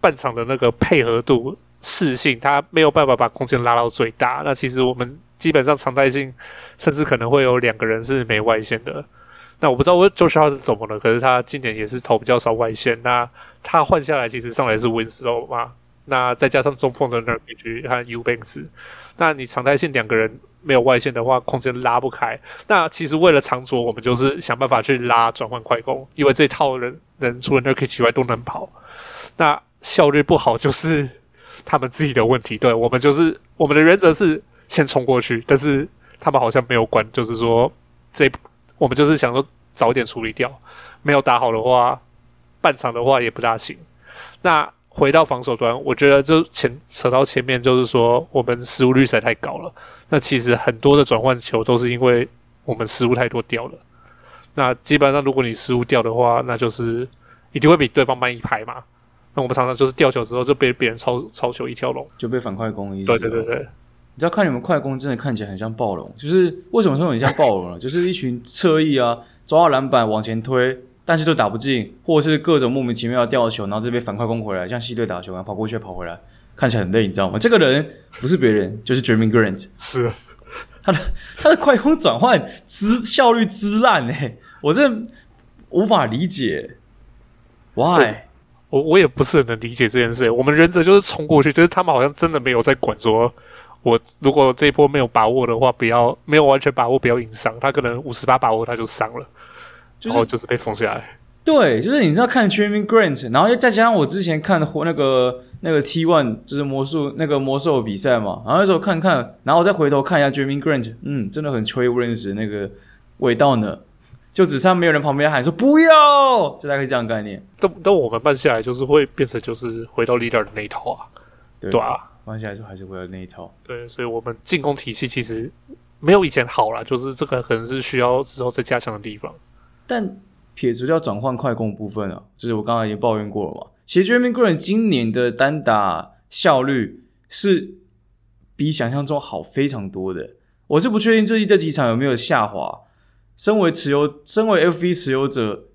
半场的那个配合度、适性，它没有办法把空间拉到最大。那其实我们。基本上常态性，甚至可能会有两个人是没外线的。那我不知道我 Josh Hart 是怎么了，可是他今年也是投比较少外线。那他换下来其实上来是 Winslow 嘛，那再加上中锋的 Nurkic 和 U Banks，那你常态性两个人没有外线的话，空间拉不开。那其实为了长卓，我们就是想办法去拉转换快攻，因为这套人人除了 Nurkic 外都能跑。那效率不好就是他们自己的问题。对，我们就是我们的原则是。先冲过去，但是他们好像没有管，就是说这我们就是想说早点处理掉。没有打好的话，半场的话也不大行。那回到防守端，我觉得就前扯到前面，就是说我们失误率实在太高了。那其实很多的转换球都是因为我们失误太多掉了。那基本上如果你失误掉的话，那就是一定会比对方慢一拍嘛。那我们常常就是掉球之后就被别人抄抄球一条龙，就被反快攻一。对对对对，知道看你们快攻真的看起来很像暴龙，就是为什么说很像暴龙呢？就是一群侧翼啊，抓到篮板往前推，但是都打不进，或者是各种莫名其妙的掉球，然后这边反快攻回来，像西队打球，然后跑过去跑回来，看起来很累，你知道吗？这个人不是别人，就是 Jerami Grant，是他的他的快攻转换之效率之烂诶、我真的无法理解，Why？我我也不是很能理解这件事。我们忍者就是冲过去，就是他们好像真的没有在管说，我如果这一波没有把握的话，不要没有完全把握，不要硬伤。他可能五十八把握他就伤了，然后就是被封下来。对，就是你知道看 Jerami Grant，然后又再加上我之前看那个那个 T One，就是魔术那个魔兽比赛嘛，然后那时候看看，然后我再回头看一下 Jerami Grant，嗯，真的很吹不认识那个味道呢。就只差没有人旁边喊说不要，就大概这样概念。等等，我们办下来就是会变成就是回到 leader 的那一套啊，对，对啊，办下来说还是会有那一套。对，所以我们进攻体系其实没有以前好了，就是这个可能是需要之后再加强的地方。但撇除掉转换快攻部分啊，就是我刚才已经抱怨过了嘛。其实 Jerami Grant 今年的单打效率是比想象中好非常多的。我是不确定最近这几场有没有下滑。身为持有，身为 FB 持有者，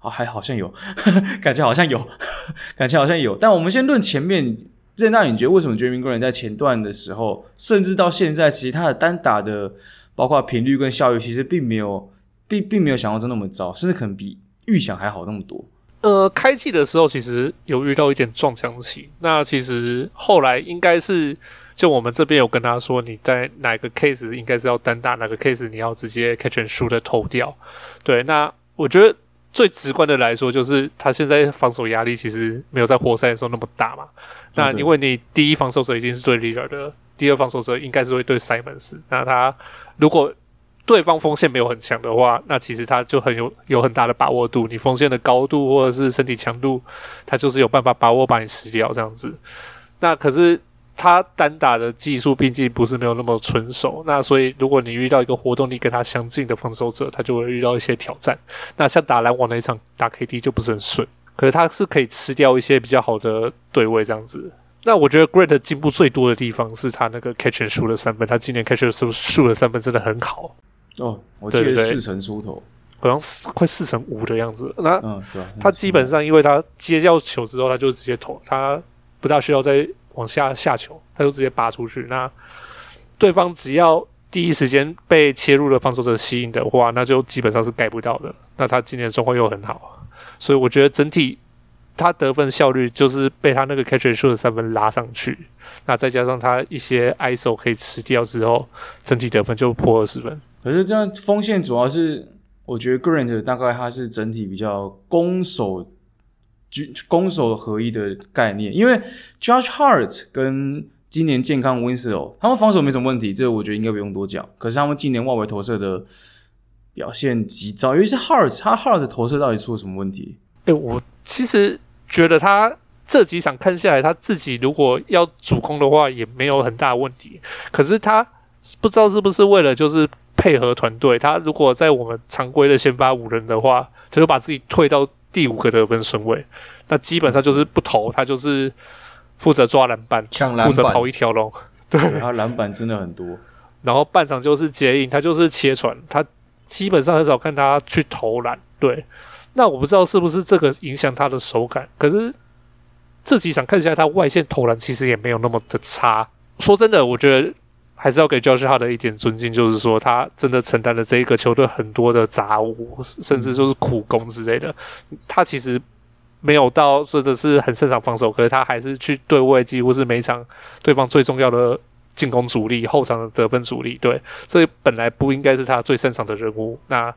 啊、哦、还好像有呵呵，感觉好像有，感觉好像有。但我们先论前面，那你觉得为什么 Jerami Grant 在前段的时候，甚至到现在，其实他的单打的包括频率跟效率，其实并没有并并没有想象中那么糟，甚至可能比预想还好那么多。呃，开季的时候其实有遇到一点撞墙期，那其实后来应该是。就我们这边有跟他说，你在哪个 case 应该是要单打，哪个 case 你要直接 catch and shoot 的投掉。对，那我觉得最直观的来说，就是他现在防守压力其实没有在活塞的时候那么大嘛。那因为你第一防守者已经是对 Lillard 的，第二防守者应该是会对 Simons。那他如果对方锋线没有很强的话，那其实他就很有有很大的把握度。你锋线的高度或者是身体强度，他就是有办法把握把你吃掉这样子。那可是。他单打的技术毕竟不是没有那么纯熟，那所以如果你遇到一个活动力跟他相近的防守者，他就会遇到一些挑战。那像打篮网那一场打 KD 就不是很顺，可是他是可以吃掉一些比较好的对位这样子。那我觉得 Grant 进步最多的地方是他那个 catch and shoot 的三分，他今年 catch and shoot 的三分真的很好哦，我记得四成出头，好像四快四成五的样子。那嗯他基本上因为他接掉球之后，他就直接投，他不大需要再。往下下球，他就直接拔出去。那对方只要第一时间被切入的防守者吸引的话，那就基本上是盖不到的。那他今年状况又很好，所以我觉得整体他得分效率就是被他那个 catch and shoot 的三分拉上去。那再加上他一些 ISO 可以吃掉之后，整体得分就破二十分。可是这样锋线主要是，我觉得 Grant 大概他是整体比较攻守。攻守合一的概念，因为 Josh Hart 跟今年健康 Winslow，他们防守没什么问题，这个我觉得应该不用多讲。可是他们今年外围投射的表现极糟，尤其是 Hart，他 Hart 投射到底出了什么问题？哎、我其实觉得他这几场看下来，他自己如果要主攻的话，也没有很大问题。可是他不知道是不是为了就是配合团队，他如果在我们常规的先发五人的话，他就把自己退到。第五个得分顺位，那基本上就是不投，他就是负责抓篮板，抢篮板，负责跑一条龙。对，他篮板真的很多。然后半场就是接应，他就是切传，他基本上很少看他去投篮。对，那我不知道是不是这个影响他的手感。可是这几场看起来，他外线投篮其实也没有那么的差。说真的，我觉得。还是要给 Joshua 的一点尊敬，就是说他真的承担了这一个球队很多的杂物，甚至说是苦工之类的。他其实没有到说的是很擅长防守，可是他还是去对位，几乎是每场对方最重要的进攻主力、后场的得分主力。对，这本来不应该是他最擅长的任务。那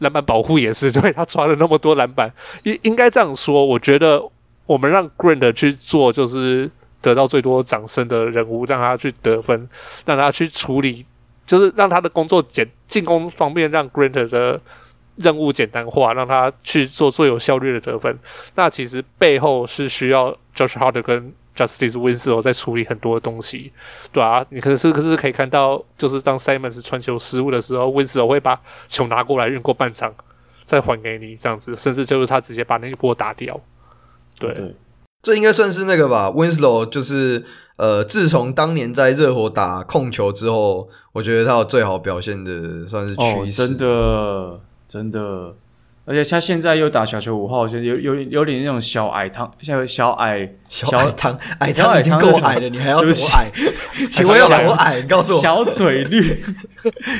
篮板保护也是，对，他抓了那么多篮板，应应该这样说。我觉得我们让 Grant 去做，就是。得到最多掌声的人物，让他去得分，让他去处理，就是让他的工作简进攻方面，让 Grant 的任务简单化，让他去做最有效率的得分。那其实背后是需要 Josh Hart 跟 Justice Winslow 在处理很多东西，对啊，你可是可是可以看到，就是当 Simons 传球失误的时候，Winslow 会把球拿过来运过半场，再还给你这样子，甚至就是他直接把那一波打掉。对这应该算是那个吧，Winslow 就是。呃，自从当年在热火打控球之后，我觉得他有最好表现的算是趋势。哦，真的，真的，而且他现在又打小球五号，就有有有点那种小矮汤，像小矮小矮汤，矮汤已经够矮了，你还要多矮？请问要多矮？你告诉我。小嘴绿，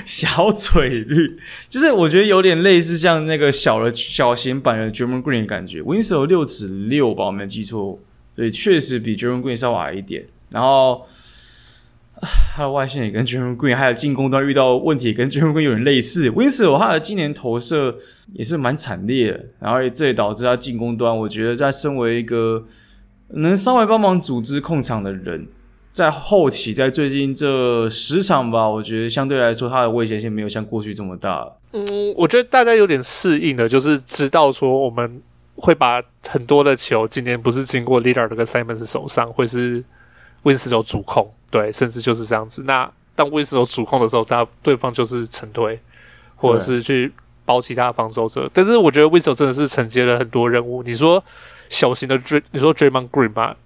小嘴绿，就是我觉得有点类似像那个小的小型版的 Draymond Green 的感觉。Winslow 六尺六吧，我没记错，所以确实比 Draymond Green 稍微矮一点。然后，他的外线也跟 Draymond Green，还有进攻端遇到问题跟 Draymond Green 有点类似。Winslow 他的今年投射也是蛮惨烈的，然后这也导致他进攻端，我觉得在身为一个能稍微帮忙组织控场的人，在后期在最近这十场吧，我觉得相对来说他的威胁性没有像过去这么大。嗯，我觉得大家有点适应了，就是知道说我们会把很多的球今年不是经过 Lillard 跟 Simons 手上，会是。Winslow 主控，对，甚至就是这样子。那当 Winslow 主控的时候，他对方就是沉推，或者是去包其他防守者。但是我觉得 Winslow 真的是承接了很多任务。你说小型的 Dray，你说 Draymond Green 吗？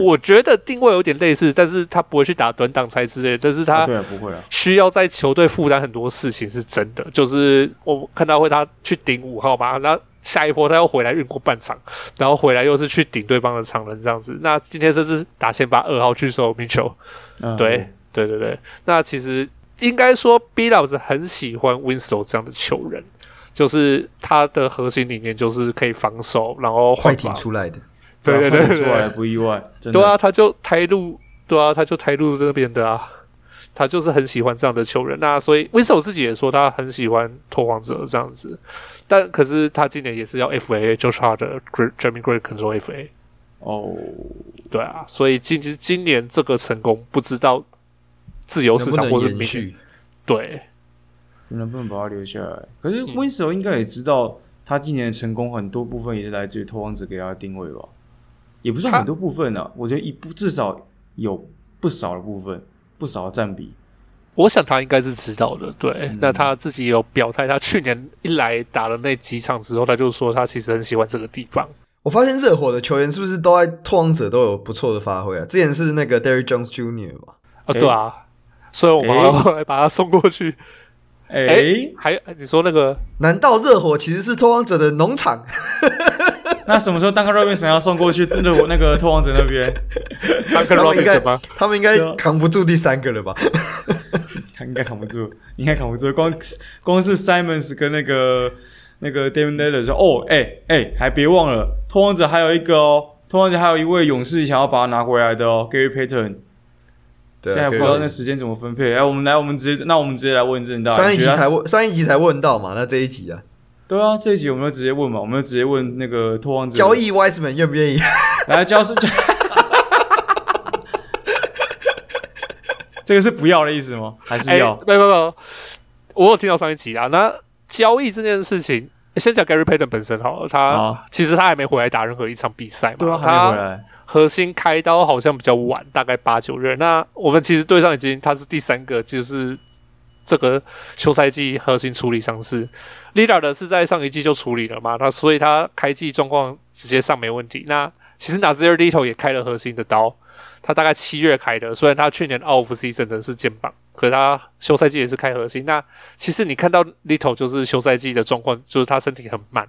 我觉得定位有点类似，但是他不会去打短挡拆之类的。但是他对不会啊，需要在球队负担很多事情，是真的。就是我看到会他去顶五号嘛，那。下一波他又回来运过半场，然后回来又是去顶对方的场人这样子。那今天甚至打先发二号去守米球，对对对对。那其实应该说，Billups 很喜欢 Winslow 这样的球员，就是他的核心理念就是可以防守，然后快艇出来的，对对对，对，出来不意外。对啊，他就台路，对啊，他就台路这边的啊，他就是很喜欢这样的球员。那所以 Winslow 自己也说他很喜欢拓荒者这样子。但可是他今年也是要 FA，就是他的 Jerami Grant control FA。哦，对啊，所以今今年这个成功，不知道自由市场或是明续，对，能不能把他留下来？可是 Winslow 应该也知道，他今年的成功很多部分也是来自于拓荒者给他的定位吧？也不是很多部分啊，我觉得一部至少有不少的部分，不少的占比。我想他应该是知道的，对。嗯、那他自己有表态，他去年一来打了那几场之后，他就说他其实很喜欢这个地方。我发现热火的球员是不是都在拓荒者都有不错的发挥啊？之前是那个 Derrick Jones Jr. 吧？啊，对啊。所以我们后来把他送过去。哎、欸欸，还你说那个？难道热火其实是拓荒者的农场？那什么时候 Duncan Robinson 要送过去？真的，我那个拓荒者那边，Duncan Robinson 吗？他们应该扛不住第三个了吧？他应该扛不住，应该扛不住。光光是 Simons 跟那个那个 Damian Lillard 说：“哦，哎、欸、哎、欸，还别忘了，拓荒者还有一个哦，拓荒者还有一位勇士想要把它拿回来的哦，Gary Payton。对啊”现在不知道那时间怎么分配。哎、欸，我们来，我们直接，那我们直接来问正道。上一集才问，上一集才问到嘛？那这一集啊？对啊，这一集我们就直接问嘛，我们就直接问那个拓荒者交易 Wiseman 愿不愿意来交是？这个是不要的意思吗？还是要？没有没有，我有听到上一集啊。那交易这件事情，先讲 Gary Payton 本身好了，他、啊、其实他还没回来打任何一场比赛嘛，对啊，还没回来。核心开刀好像比较晚，大概八九月。那我们其实队上已经他是第三个，就是。这个休赛季核心处理伤势，Lillard 的是在上一季就处理了嘛？那所以他开季状况直接上没问题。那其实 Nassir Little 也开了核心的刀，他大概七月开的，虽然他去年 off season 的是肩膀，可是他休赛季也是开核心。那其实你看到 Little 就是休赛季的状况，就是他身体很慢。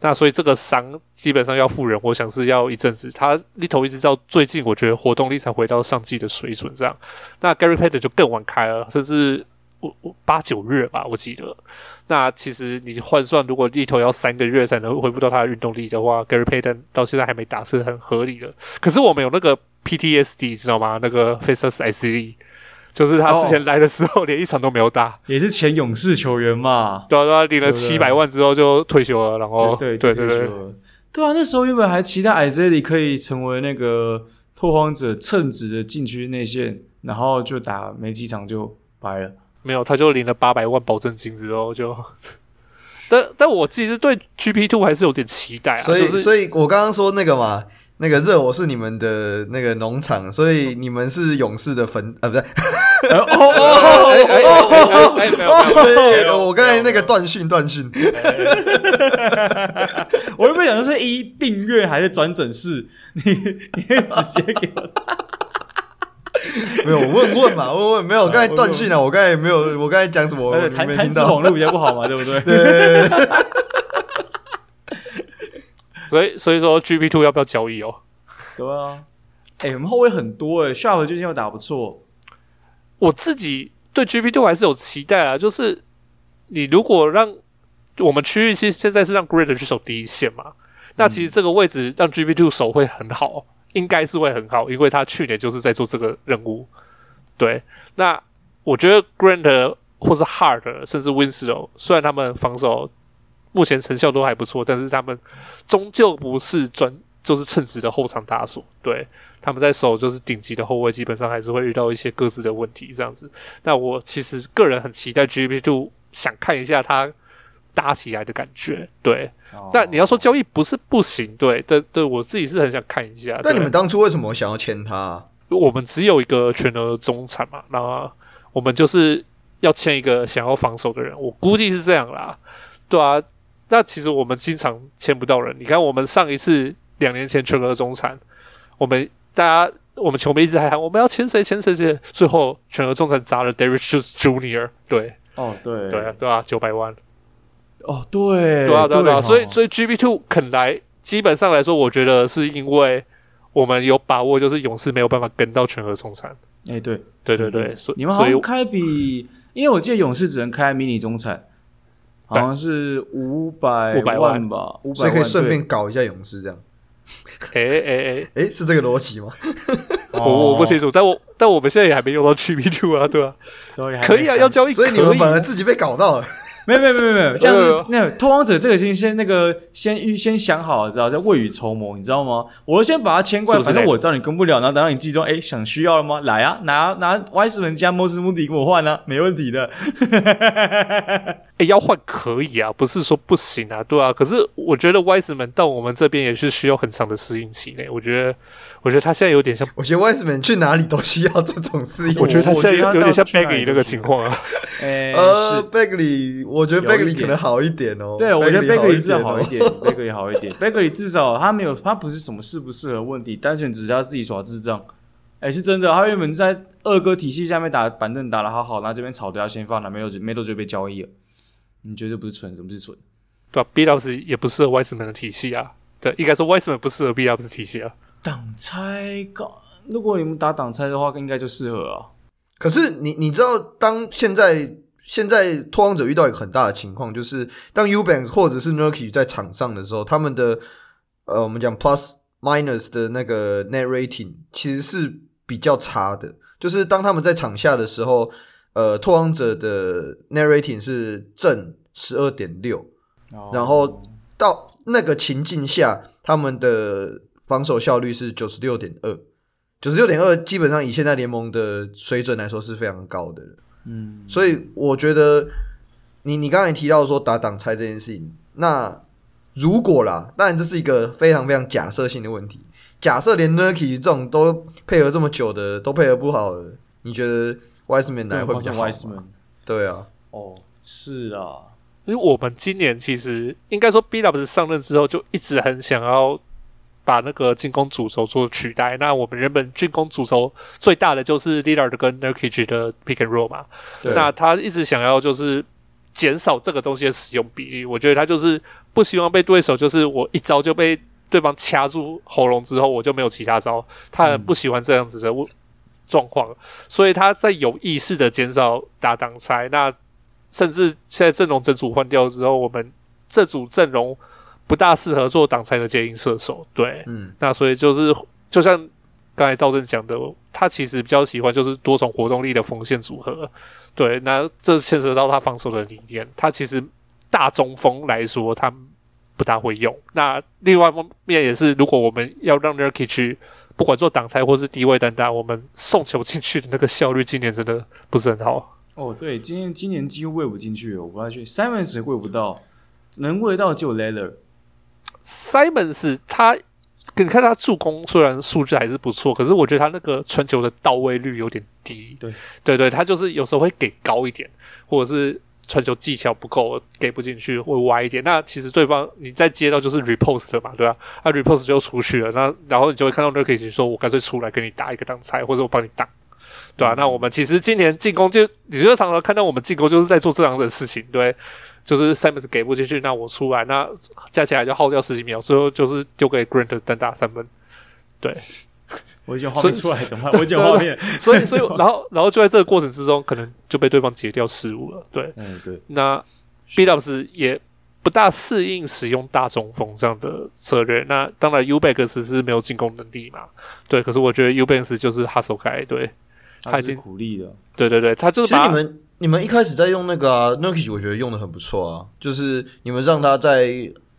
那所以这个伤基本上要复原，我想是要一阵子。他 Little 一直到最近，我觉得活动力才回到上季的水准这样。那 Gary Payton 就更晚开了，甚至。我我八九月吧，我记得。那其实你换算，如果利头要三个月才能恢复到他的运动力的话，Gary Payton 到现在还没打，是很合理的。可是我们有那个 PTSD，知道吗？那个 Faceless Acili，就是他之前来的时候连一场都没有打，也是前勇士球员嘛。对啊，对啊，领了七百万之后就退休了，然后对对对对，对啊，那时候原本还期待 Acili 可以成为那个拓荒者称职的禁区内线，然后就打没几场就掰了。没有，他就领了八百万保证金之后就 但但我其实对 GP Two 还是有点期待啊。所以，就是、所以我刚刚说那个嘛。那个热我是你们的那个农场，所以你们是勇士的坟啊，不对，哦哦哦哦哦，我刚才那个断讯断讯，我原本想是一病月还是转诊室，你你可以直接给我，没有问问嘛，问问没有，刚才断讯了，我刚才没有，我刚才讲什么？我没听到，网络比较不好嘛，对不对？对。所以，所以说 GP Two 要不要交易哦？对啊，哎、欸，我们后卫很多哎，Sharp 最近又打不错。我自己对 GP Two 还是有期待啊，就是你如果让我们区域其实现在是让 Grant 去守第一线嘛，那其实这个位置让 GP Two 守会很好，应该是会很好，因为他去年就是在做这个任务。对，那我觉得 Grant 或是 Hard 甚至 Winslow，虽然他们防守。目前成效都还不错，但是他们终究不是专就是称职的后场打手。对，他们在守就是顶级的后卫，基本上还是会遇到一些各自的问题这样子。那我其实个人很期待 GP2，想看一下他搭起来的感觉。对，那、哦、你要说交易不是不行，对，对，对，我自己是很想看一下。那你们当初为什么想要签他、啊？我们只有一个全额中产嘛，那我们就是要签一个想要防守的人。我估计是这样啦，对啊。那其实我们经常签不到人。你看，我们上一次两年前全额中产，我们大家我们球迷一直在喊我们要签谁签谁谁，最后全额中产砸了 Derrick Jones Jr. 对，哦对对啊对啊九百万，哦对对啊对啊，对啊，所以所以 GB Two 肯来，基本上来说，我觉得是因为我们有把握，就是勇士没有办法跟到全额中产。哎、欸、对对对对，所以你们好像开比，因为我记得勇士只能开迷你中产。好像是五百五百万吧，五百万，所以可以顺便搞一下勇士这样。哎哎哎哎，是这个逻辑吗？我我不清楚，但我但我们现在也还没用到 GP Two 啊，对吧？可以啊，要交易，所以你们反而自己被搞到了。没有没有没有没有，这样子那个拓荒者这个先先那个先预先想好了，知道叫未雨绸缪，你知道吗？我先把它签过来，反正我知道你跟不了，然后等到你季中哎想需要了吗？来啊，拿拿 Wiseman 加 Moses Moody 给我换啊，没问题的。哎，要换可以啊，不是说不行啊，对啊。可是我觉得 Wiseman 到我们这边也是需要很长的适应期呢，我觉得。我觉得他现在有点像，我觉得 Wiseman 去哪里都需要这种适应。我觉得他现在有点像 Bagley 那个情况啊。欸、呃，Bagley，我觉得 Bagley 可能好一点哦。对，我觉得 Bagley 至少好一点，Bagley 好一点。Bagley 至少他没有，他不是什么适不适合问题，单纯只是他自己耍智障。哎、欸，是真的，他原本在二哥体系下面打板凳打的好好，那这边草都要先放了，没有没多久被交易了。你觉得不是蠢，什么是蠢？对啊，Billups 也不适合 Wiseman 的体系啊。对，应该说 Wiseman 不适合 Billups 体系啊。挡拆高，如果你们打挡拆的话，应该就适合啊。可是你你知道，当现在现在拓荒者遇到一个很大的情况，就是当 Eubanks 或者是 Nurkic 在场上的时候，他们的呃，我们讲 Plus Minus 的那个 Net Rating 其实是比较差的。就是当他们在场下的时候，呃，拓荒者的 narrating 是正十二点六，然后到那个情境下，他们的防守效率是九十六点二，九十六点二基本上以现在联盟的水准来说是非常高的。嗯，所以我觉得你你刚才提到说打挡拆这件事情，那如果啦，当然这是一个非常非常假设性的问题。假设连 Nurkic 这种都配合这么久的都配合不好的，你觉得 Wiseman 来会比较好吗？对啊，哦，是啊，因为我们今年其实应该说 Billups 上任之后就一直很想要。把那个进攻主轴做取代，那我们原本进攻主轴最大的就是 Lillard 跟 Nurkic 的 Pick and Roll 嘛。那他一直想要就是减少这个东西的使用比例，我觉得他就是不希望被对手就是我一招就被对方掐住喉咙之后我就没有其他招，他很不喜欢这样子的状况，所以他在有意识的减少打挡拆。那甚至现在阵容整组换掉之后，我们这组阵容。不大适合做挡拆的接应射手，对，嗯，那所以就是就像刚才赵正讲的，他其实比较喜欢就是多种活动力的锋线组合，对，那这牵涉到他防守的理念，他其实大中锋来说他不大会用。那另外一方面也是，如果我们要让 Nurkic 去不管做挡拆或是低位单打，我们送球进去的那个效率，今年真的不是很好。哦，对，今年今年几乎喂不进去，我不太确定，Simons 喂不到。能喂到就 Lillard。Simons 他，你看他助攻虽然数据还是不错，可是我觉得他那个传球的到位率有点低。对，对对，他就是有时候会给高一点，或者是传球技巧不够，给不进去，会歪一点。那其实对方你再接到就是 repost 的嘛，对吧？啊，repost 就出去了，那然后你就会看到 Nurkic 说：“我干脆出来跟你打一个挡拆，或者我帮你挡。”对啊，那我们其实今年进攻就，你就常常看到我们进攻就是在做这样的事情，对。就是 Simons 给不进去，那我出来，那加起来就耗掉十几秒，最后就是丢给 Grant 单打三分。对，我已经画面出来怎么办？我已经画面，所以所以 然后然后就在这个过程之中，可能就被对方截掉失误了。对，嗯对。那 Billups 也不大适应使用大中锋这样的策略。那当然 Eubanks 是没有进攻能力嘛。对，可是我觉得 Eubanks 就是 hustle guy，对，他已经苦力了。对对对，他就是把你们。你们一开始在用那个啊，Nurkic 我觉得用的很不错啊，就是你们让他在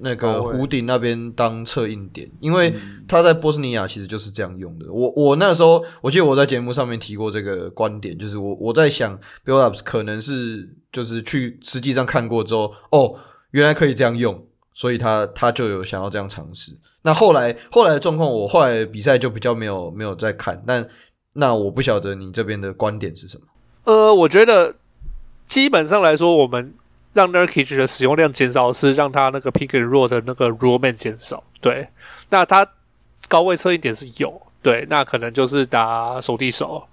那个湖顶那边当策应点，因为他在波斯尼亚其实就是这样用的。我我那时候我记得我在节目上面提过这个观点，就是我我在想 b u i l d u p s 可能是就是去实际上看过之后，哦，原来可以这样用，所以他他就有想要这样尝试。那后来后来的状况，我后来比赛就比较没有没有再看，但那我不晓得你这边的观点是什么？呃，我觉得。基本上来说，我们让 Nurkic 的使用量减少，是让他那个 pick and roll 的那个 roll man 减少。对，那他高位策应点是有，对，那可能就是打手递手，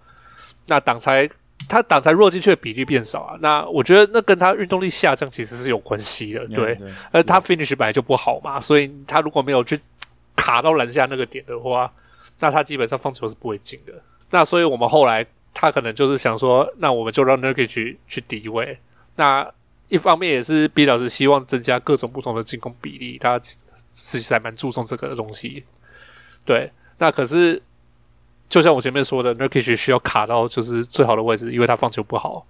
那挡拆他挡拆弱进去的比例变少啊。那我觉得那跟他运动力下降其实是有关系的，对。而他 finish 本来就不好嘛，所以他如果没有去卡到篮下那个点的话，那他基本上放球是不会进的。那所以我们后来。他可能就是想说，那我们就让 Nurkic 去去低位。那一方面也是 B 老师希望增加各种不同的进攻比例，他其实还蛮注重这个东西。对，那可是就像我前面说的，Nurkic 需要卡到就是最好的位置，因为他放球不好。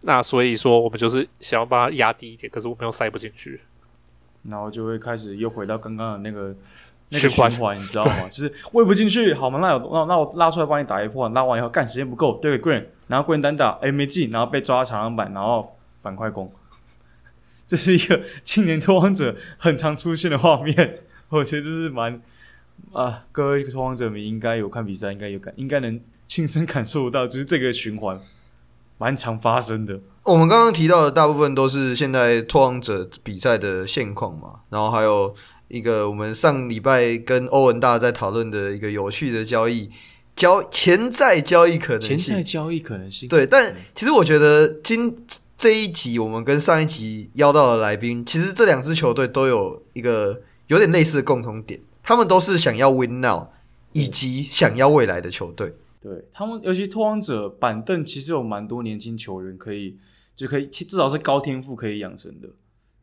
那所以说，我们就是想要把它压低一点，可是我们又塞不进去，然后就会开始又回到刚刚的那个。那个循环你知道吗？就是喂不进去，好嘛？那有那那我拉出来帮你打一波，拉完以后干时间不够，对给 Green，然后 Green 单打，哎没进，然后被抓到长篮板，然后反快攻。这是一个青年拓荒者很常出现的画面，我觉得这是蛮啊，各位拓荒者们应该有看比赛，应该有感，应该能亲身感受到，就是这个循环蛮常发生的。我们刚刚提到的大部分都是现在拓荒者比赛的现况嘛，然后还有。一个我们上礼拜跟欧文大在讨论的一个有趣的交易，交潜在交易可能性，潜在交易可能性。对，但其实我觉得今这一集我们跟上一集邀到的来宾，其实这两支球队都有一个有点类似的共同点，他们都是想要 win now 以及想要未来的球队。对他们，尤其拓荒者板凳其实有蛮多年轻球员可以，就可以至少是高天赋可以养成的。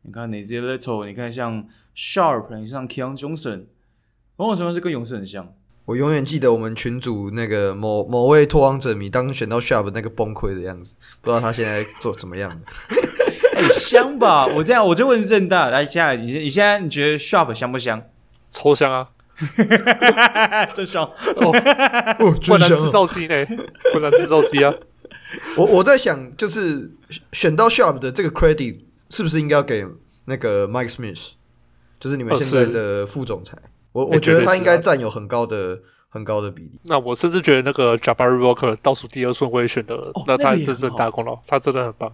你看 Nassir Little，你看像 Sharp，你像 Keon Johnson，某种程度是跟勇士很像。我永远记得我们群主那个某某位拓荒者迷当选到 Sharp 那个崩溃的样子，不知道他现在做怎么样。哎、欸，香吧？我这样我就问任大，来，现在你你现在你觉得 Sharp 香不香？超香啊！真香哦哦，不能制造机呢，困难制造机啊！我我在想，就是选到 Sharp 的这个 credit。是不是应该要给那个 Mike Smith，就是你们现在的副总裁？我我觉得他应该占有很高的很高的比例。那我甚至觉得那个 Jabari Walker 倒数第二顺位选的，哦、那他真正大功劳，他真的很棒。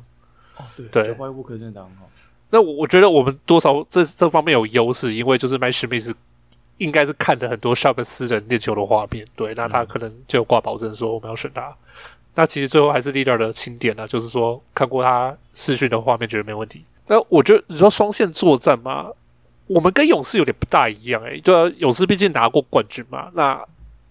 哦，对对，Jabari Walker 真的打很好。那我我觉得我们多少这这方面有优势，因为就是 Smith 应该是看了很多 Sharp 私人练球的画面，对，那他可能就挂保证说我们要选他。嗯那其实最后还是 Lillard 的清点呢，就是说看过他视讯的画面，觉得没问题。那我觉得你说双线作战嘛，我们跟勇士有点不大一样诶、欸。对啊，勇士毕竟拿过冠军嘛。那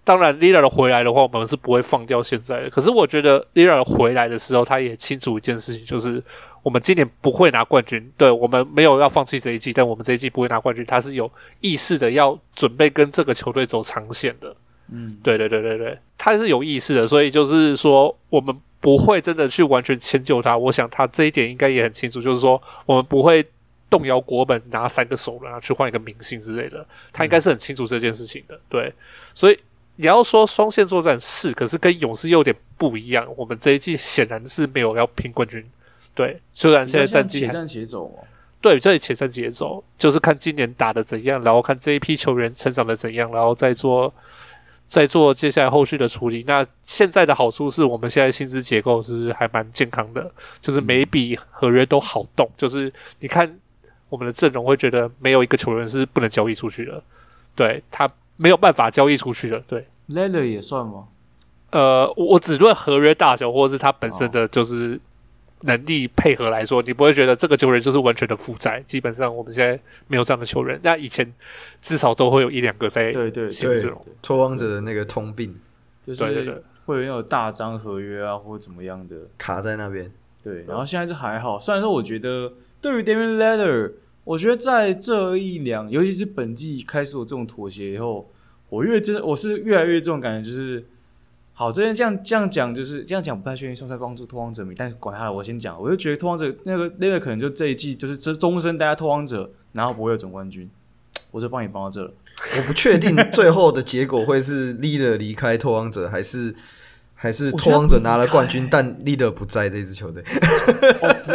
当然 Lillard 回来的话，我们是不会放掉现在的。可是我觉得 Lillard 回来的时候，他也清楚一件事情，就是我们今年不会拿冠军。对，我们没有要放弃这一季，但我们这一季不会拿冠军。他是有意识的要准备跟这个球队走长线的。嗯，对对对对对，他是有意识的，所以就是说，我们不会真的去完全迁就他。我想他这一点应该也很清楚，就是说，我们不会动摇国本，拿三个首轮去换一个明星之类的。他应该是很清楚这件事情的。对，所以你要说双线作战是，可是跟勇士又有点不一样。我们这一季显然是没有要拼冠军。对，虽然现在战绩且战且走哦。对，这前三节奏就是看今年打的怎样，然后看这一批球员成长的怎样，然后再做再做接下来后续的处理。那现在的好处是我们现在薪资结构是还蛮健康的，就是每一笔合约都好动，就是你看我们的阵容会觉得没有一个球员是不能交易出去的，对，他没有办法交易出去的，对。Lillard 也算吗？呃，我只论合约大小，或者是他本身的就是能力配合来说，你不会觉得这个球员就是完全的负债。基本上我们现在没有这样的球员，那以前至少都会有一两个在对对对，拓荒者的那个通病，就是会有那种大张合约啊，或者怎么样的卡在那边。对，然后现在是还好，虽然说我觉得对于 Damian Lillard，我觉得在这一两，尤其是本季开始有这种妥协以后。我越真，我是越来越这种感觉，就是好，这边这样这样讲，就是这样讲不太确定，算在帮助拓荒者迷？但是管他了，我先讲，我就觉得拓荒者那个那个可能就这一季就是这终身待在拓荒者，然后不会有总冠军，我就帮你帮到这了。我不确定最后的结果会是 Lillard 离开拓荒者，还是。还是拓荒者拿了冠军，但 Lillard 不在这支球队。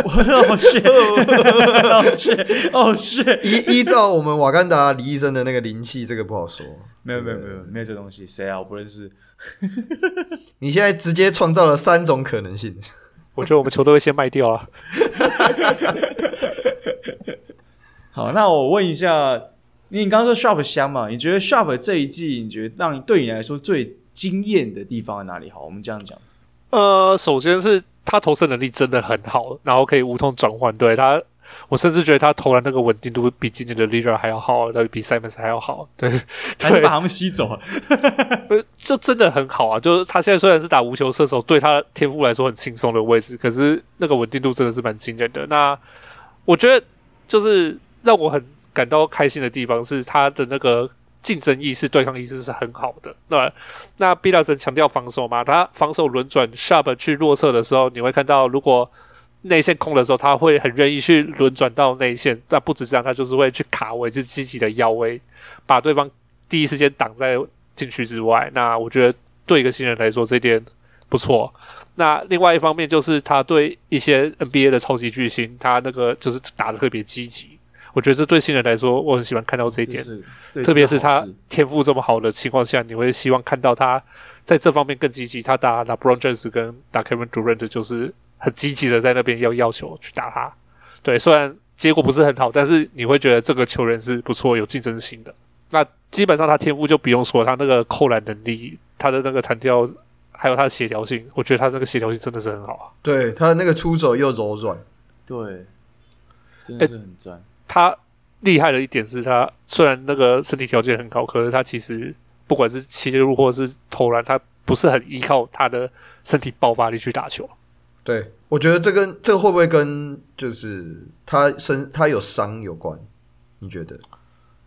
哦，是，哦是，哦是。依依照我们瓦干达李医生的那个灵气，这个不好说。没有没有没有没有这东西，谁啊？我不认识。你现在直接创造了三种可能性。我觉得我们球队会先卖掉啊。好，那我问一下，你刚刚说 Sharpe 香嘛？你觉得 Sharpe 这一季，你觉得让你对你来说最惊艳的地方在哪里？好，我们这样讲。呃，首先是他投射能力真的很好，然后可以无痛转换。对他，我甚至觉得他投篮那个稳定度比今年的 Lillard 还要好，比 Simons 还要好。对，还是把他们吸走了。就真的很好啊！就是他现在虽然是打无球射手，对他天赋来说很轻松的位置，可是那个稳定度真的是蛮惊人的。那我觉得，就是让我很感到开心的地方是他的那个。竞争意识、对抗意识是很好的。那那毕大神强调防守嘛，他防守轮转 sharp 去弱侧的时候，你会看到，如果内线空的时候，他会很愿意去轮转到内线。但不止这样，他就是会去卡位，就积极的腰围，把对方第一时间挡在禁区之外。那我觉得对一个新人来说，这点不错。那另外一方面就是他对一些 NBA 的超级巨星，他那个就是打的特别积极。我觉得这对新人来说，我很喜欢看到这一点，特别是他天赋这么好的情况下，你会希望看到他在这方面更积极。他打 LeBron James 跟打 Kevin Durant 就是很积极的在那边要要求去打他。对，虽然结果不是很好，但是你会觉得这个球员是不错，有竞争性的。那基本上他天赋就不用说，他那个扣篮能力，他的那个弹跳，还有他的协调性，我觉得他那个协调性真的是很好啊。对，他的那个出手又柔软，对，真的是很赞。欸他厉害的一点是他虽然那个身体条件很高，可是他其实不管是切入或者是投篮，他不是很依靠他的身体爆发力去打球。对，我觉得这跟这会不会跟就是他身他有伤有关？你觉得？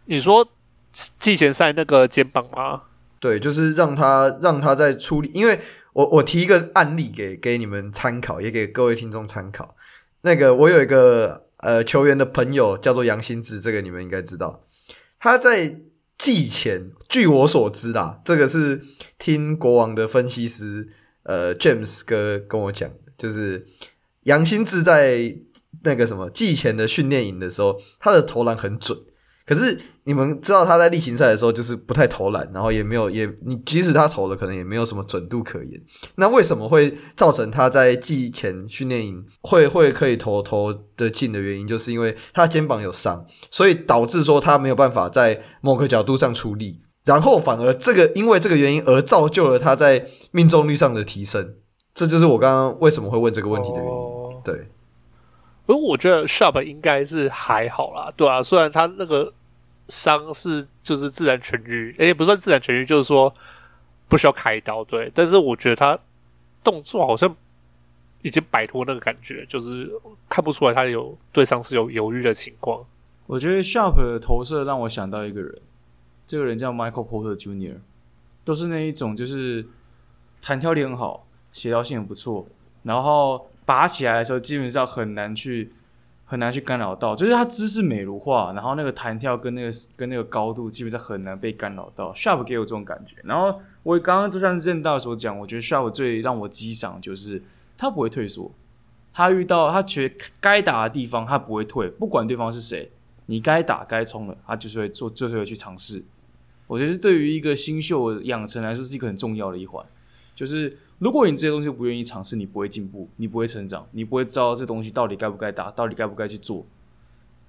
你说季前赛那个肩膀吗？对，就是让他让他在处理，因为我我提一个案例给给你们参考，也给各位听众参考。那个我有一个。呃，球员的朋友叫做杨新志，这个你们应该知道。他在季前，据我所知啦，这个是听国王的分析师呃 James 哥跟我讲，就是杨新志在那个什么季前的训练营的时候，他的投篮很准。可是你们知道他在例行赛的时候就是不太投篮，然后也没有也你即使他投了，可能也没有什么准度可言。那为什么会造成他在季前训练营会会可以投投的进的原因，就是因为他肩膀有伤，所以导致说他没有办法在某个角度上出力，然后反而这个因为这个原因而造就了他在命中率上的提升。这就是我刚刚为什么会问这个问题的原因。哦、对。而我觉得 Sharpe 应该是还好啦，对啊，虽然他那个伤是就是自然痊愈，诶，不算自然痊愈，就是说不需要开刀，对。但是我觉得他动作好像已经摆脱那个感觉，就是看不出来他有对伤势有犹豫的情况。我觉得 Sharp 的投射让我想到一个人，这个人叫 Michael Porter Jr.，都是那一种就是弹跳力很好，协调性很不错，然后。拔起来的时候，基本上很难去很难去干扰到，就是他姿势美如画，然后那个弹跳跟那个跟那个高度，基本上很难被干扰到。Sharp 给我这种感觉。然后我刚刚就像任大所讲，我觉得 Sharp 最让我激赏就是他不会退缩，他遇到他觉该打的地方，他不会退，不管对方是谁，你该打该冲的，他就是会做，就是会去尝试。我觉得对于一个新秀养成来说是一个很重要的一环，就是如果你这些东西不愿意尝试，你不会进步，你不会成长，你不会知道这东西到底该不该打，到底该不该去做。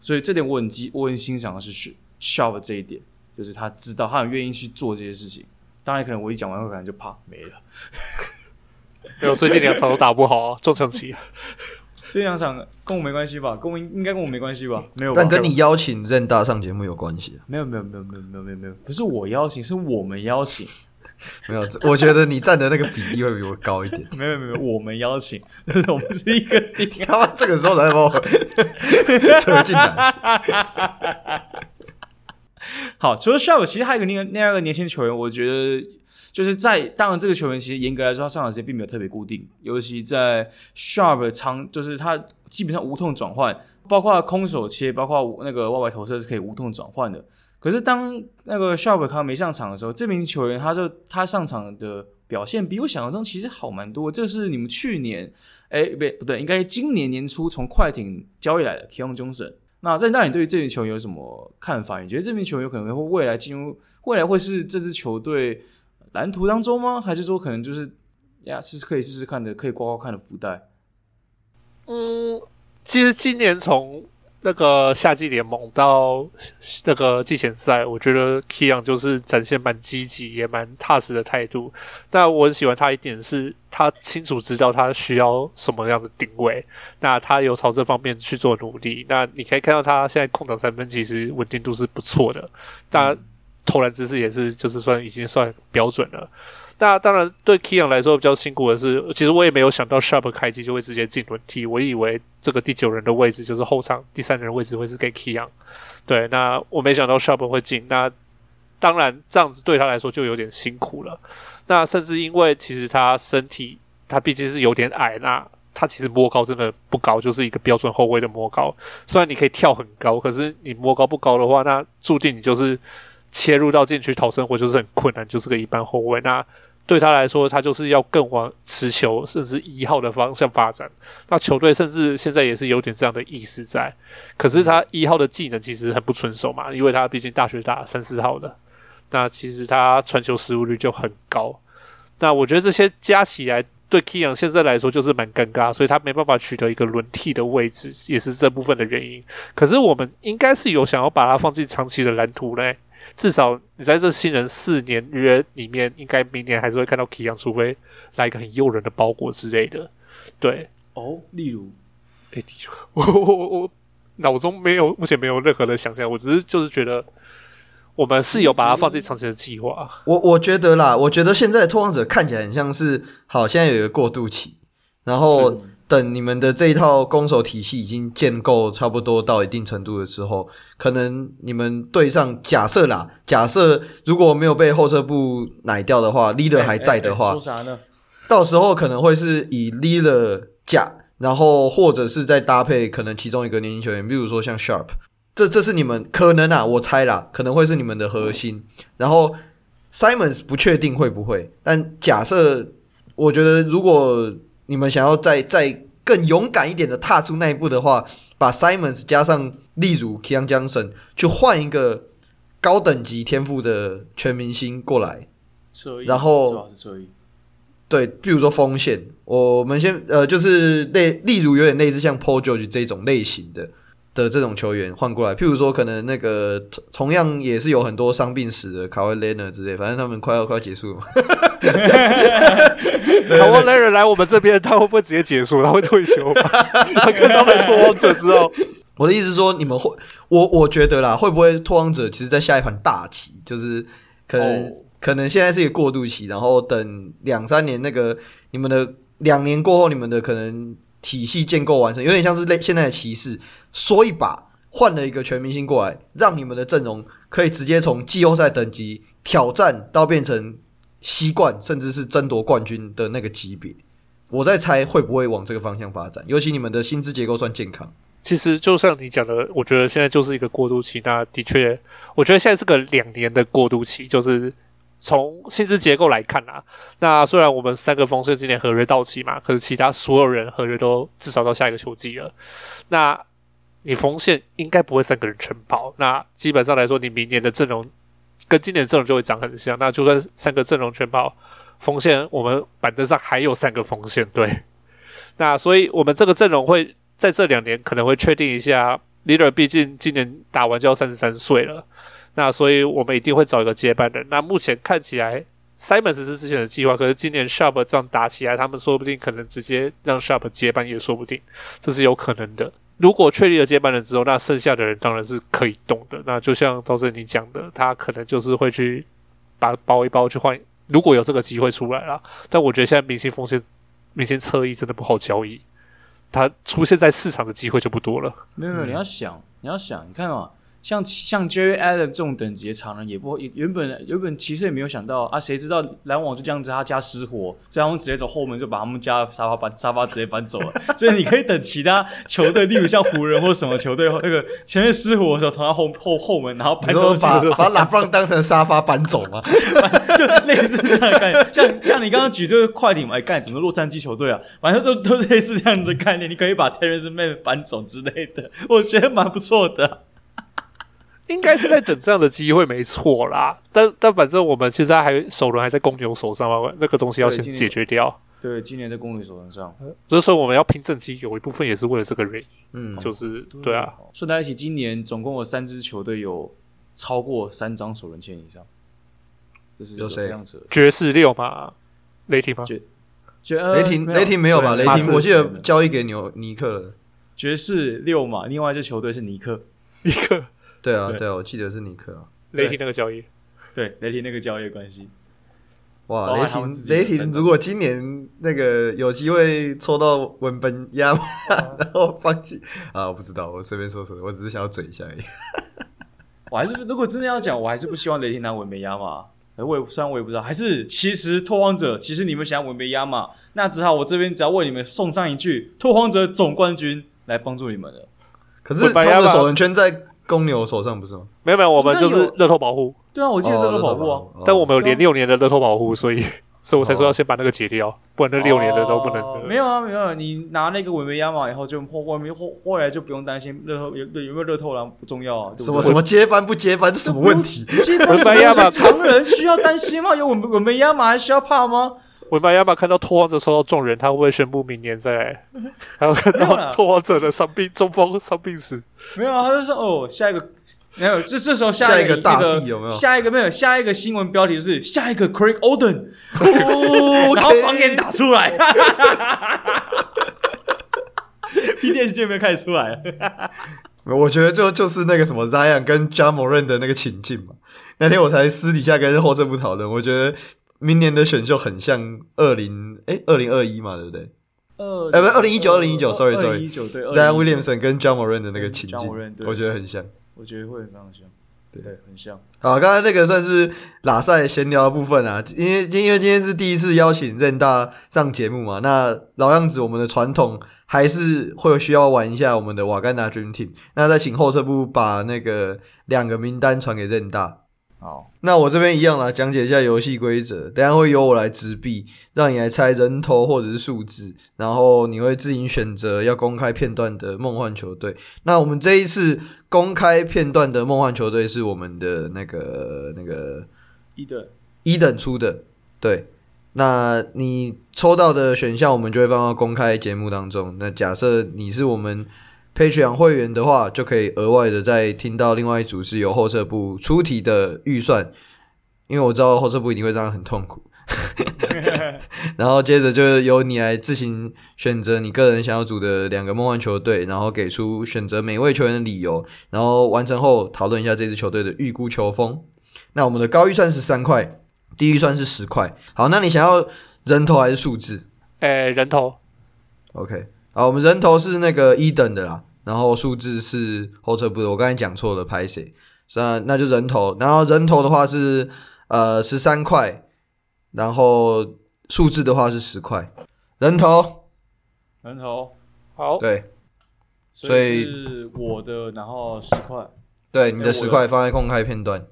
所以这点我很激，我很欣赏的是 Sharpe 这一点，就是他知道他很愿意去做这些事情。当然，可能我一讲完后，可能就啪没了。没有，最近两场都打不好啊，撞墙期。这两场跟我没关系吧？跟我应该跟我没关系吧？没有，但跟你邀请任大上节目有关系。没有，没有，没有，没有，没有，没有，没有，不是我邀请，是我们邀请。没有，我觉得你占的那个比例会比我高一点。没有，没有，我们邀请，我们是一个地。他妈这个时候才把我扯进来。好，除了 Sharpe，其实还有一个另另外一个年轻球员，我觉得就是在当然这个球员其实严格来说，他上场时间并没有特别固定，尤其在 Sharpe 长，就是他基本上无痛转换，包括空手切，包括那个外外投射是可以无痛转换的。可是当那个 Sharpe 他没上场的时候，这名球员他就他上场的表现比我想象中其实好蛮多。这是你们去年，哎，不对不对，应该今年年初从快艇交易来的 Keon Johnson。那在那，你对于这名球员有什么看法？你觉得这名球员有可能会未来进入未来会是这支球队蓝图当中吗？还是说可能就是呀，其实可以试试看的，可以刮刮看的福袋？嗯，其实今年从那个夏季联盟到那个季前赛，我觉得 Keon 就是展现蛮积极也蛮踏实的态度。但我很喜欢他一点是，他清楚知道他需要什么样的定位，那他有朝这方面去做努力。那你可以看到他现在空档三分其实稳定度是不错的，但投篮姿势也是就是算已经算标准了。那当然，对 Keon 来说比较辛苦的是，其实我也没有想到 Sharp 开机就会直接进轮替。我以为这个第九人的位置就是后场第三人的位置会是给 Keon。对，那我没想到 Sharp 会进。那当然这样子对他来说就有点辛苦了。那甚至因为其实他身体他毕竟是有点矮，那他其实摸高真的不高，就是一个标准后卫的摸高。虽然你可以跳很高，可是你摸高不高的话，那注定你就是。切入到禁区讨生活就是很困难，就是个一般后卫。那对他来说，他就是要更往持球甚至一号的方向发展。那球队甚至现在也是有点这样的意思在。可是他一号的技能其实很不纯熟嘛，因为他毕竟大学打三四号的。那其实他传球失误率就很高。那我觉得这些加起来对 Keon 现在来说就是蛮尴尬，所以他没办法取得一个轮替的位置，也是这部分的原因。可是我们应该是有想要把他放进长期的蓝图嘞。至少你在这新人四年约里面，应该明年还是会看到 k i a n 除非来一个很诱人的包裹之类的。对，哦，例如，哎，我我我我脑中没有，目前没有任何的想象，我只是就是觉得我们是有把它放进长期的计划。我我觉得啦，我觉得现在的拓荒者看起来很像是，好，现在有一个过渡期，然后。等你们的这一套攻守体系已经建构差不多到一定程度的时候，可能你们对上假设啦，假设如果没有被后撤步奶掉的话，leader 还在的话，说啥呢？到时候可能会是以 leader 假，然后或者是再搭配可能其中一个年轻球员，比如说像 Sharpe，这这是你们可能啊，我猜啦，可能会是你们的核心。然后 Simons 不确定会不会，但假设我觉得如果。你们想要再再更勇敢一点的踏出那一步的话，把 Simons 加上例如 Keon Johnson 去换一个高等级天赋的全明星过来，然后对，比如说锋线，我们先呃就是类例如有点类似像 Paul George 这种类型的。的这种球员换过来，譬如说，可能那个同同样也是有很多伤病史的卡瓦雷纳之类，反正他们快要快要结束了嘛。卡瓦雷纳来我们这边，他会不会直接结束？他会退休吗？他跟他们拓荒者之后，我的意思是说，你们会，我我觉得啦，会不会拓荒者其实在下一盘大棋，就是可能、哦、可能现在是一个过渡期，然后等两三年那个你们的两年过后，你们的可能。体系建构完成，有点像是类现在的骑士，说一把换了一个全明星过来，让你们的阵容可以直接从季后赛等级挑战到变成西冠，甚至是争夺冠军的那个级别。我在猜会不会往这个方向发展，尤其你们的薪资结构算健康。其实就像你讲的，我觉得现在就是一个过渡期。那的确，我觉得现在是个两年的过渡期，就是从薪资结构来看啊，那虽然我们三个锋线今年合约到期嘛，可是其他所有人合约都至少到下一个球季了。那你锋线应该不会三个人承包，那基本上来说，你明年的阵容跟今年阵容就会长很像。那就算三个阵容全包，锋线我们板凳上还有三个锋线，对。那所以我们这个阵容会在这两年可能会确定一下。Leader 毕竟今年打完就要三十三岁了，那所以我们一定会找一个接班人。那目前看起来，Simons 是之前的计划，可是今年 Sharp 这样打起来，他们说不定可能直接让 Sharp 接班也说不定，这是有可能的。如果确立了接班人之后，那剩下的人当然是可以动的。那就像都是你讲的，他可能就是会去把包一包去换，如果有这个机会出来了。但我觉得现在明星风险、明星侧翼真的不好交易。他出现在市场的机会就不多了。没有没有，你要想，你要想，你看嘛，像像 Jarrett Allen 这种等级的常人，也不会原本原本其实也没有想到啊，谁知道篮网就这样子，他家失火，所以他们直接走后门就把他们家沙发把沙发直接搬走了。所以你可以等其他球队，例如像湖人或什么球队，那个前面失火的时候，从他后后后门，然后搬走，把把拉布朗当成沙发搬走吗？就类似这样的概念。像像你刚刚举这个快艇嘛，哎，干怎么洛杉矶球队啊？反正都都类似这样的概念。你可以把 Terrence Mann 搬走之类的，我觉得蛮不错的。应该是在等这样的机会，没错啦。但但反正我们现在还首轮还在公牛手上嘛，那个东西要先解决掉。对，今年在公牛手上，所以说我们要拼正机，有一部分也是为了这个原因。嗯，就是对，啊。顺带一起，今年总共有三支球队有超过三张首轮签以上。这是有谁？爵士六嘛？雷霆吗？雷霆雷霆没有吧？雷霆我记得交易给纽尼克了。爵士六嘛？另外一支球队是尼克，尼克。对啊，对啊，我记得是尼克啊。雷霆那个交易，对雷霆那个交易关系。哇，雷霆雷霆，如果今年那个有机会抽到文本亚马，然后放弃啊，我不知道，我随便说说，我只是想要嘴一下而已。我还是如果真的要讲，我还是不希望雷霆拿文本亚马。我也虽然我也不知道，还是其实拓荒者，其实你们想要文本亚嘛，那只好我这边只要为你们送上一句拓荒者总冠军来帮助你们了。可是他们的首轮圈在。公牛手上不是吗？没有没有，我们就是乐透保护。对啊，我记得乐透保护啊。但我们有连六年的乐透保护，所以所以我才说要先把那个解掉，不然那六年的都不能。没有啊，没有，啊你拿那个文梅亚马以后，就后外面后后来就不用担心乐透有对有没有乐透了不重要啊。什么 什么接班不接班，这什么问题？文梅亚马常人需要担心吗？有文文梅亚马还需要怕吗？文梅亚马看到拓荒者抽到众人，他会不会宣布明年再来？还有看到拓荒者的伤病中锋伤病史。没有啊，他就说哦，下一个没有，这这时候下一个大帝有没有？下一个没有，下一个新闻标题是下一个 Craig Oden，哦，然后房给打出来，哈哈哈哈哈哈，PTS 就没有开始出来了，我觉得就就是那个什么 Zion 跟 Ja Morant 的那个情境嘛。那天我才私底下跟后政部讨论，我觉得明年的选秀很像二零哎二零二一嘛，对不对？二哎不，二零一九，二零一九，sorry sorry，一九对，Zion Williamson 跟 John Morant 的那个情境，我觉得很像，我觉得会非常像，对。对，很像。好，刚才那个算是拉赛闲聊的部分啊，因为因为今天是第一次邀请任大上节目嘛，那老样子，我们的传统还是会需要玩一下我们的瓦甘达 Dream Team，那再请后撤部把那个两个名单传给任大。好，那我这边一样啦，讲解一下游戏规则。等下会由我来执币，让你来猜人头或者是数字，然后你会自行选择要公开片段的梦幻球队。那我们这一次公开片段的梦幻球队是我们的那个那个一等一等出的，对。那你抽到的选项，我们就会放到公开节目当中。那假设你是我们。Patreon 会员的话，就可以额外的再听到另外一组是由后撤部出题的预算，因为我知道后撤部一定会让人很痛苦。然后接着就由你来自行选择你个人想要组的两个梦幻球队，然后给出选择每位球员的理由，然后完成后讨论一下这支球队的预估球风。那我们的高预算是三块，低预算是十块。好，那你想要人头还是数字？诶、欸，人头。OK。好，我们人头是那个一等的啦，然后数字是后撤步的，我刚才讲错了，拍谁？那那就人头，然后人头的话是呃十三块，然后数字的话是十块，人头，人头，好，对，所以是我的，然后十块，对，你的。十块放在公开片段，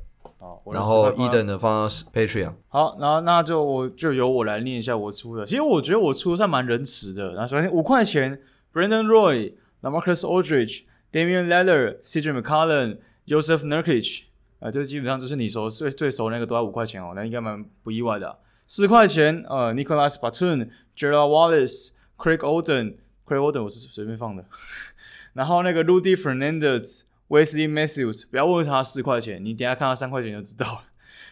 然后一等的放到 Patreon。好，然后那就我就由我来念一下我出的。其实我觉得我出的算蛮仁慈的。然后首先五块钱，Brandon Roy、LaMarcus Aldridge、Damian Lillard、CJ McCollum、Joseph Nurkic。啊，这基本上就是你熟最最熟那个都要五块钱哦，那应该蛮不意外的、啊。四块钱，呃，Nicolas Batum、Gerald Wallace、Craig Oden，Craig Oden 我是随便放的。然后那个 Rudy Fernandez、Wesley Matthews，不要问他四块钱，你等下看他三块钱就知道了。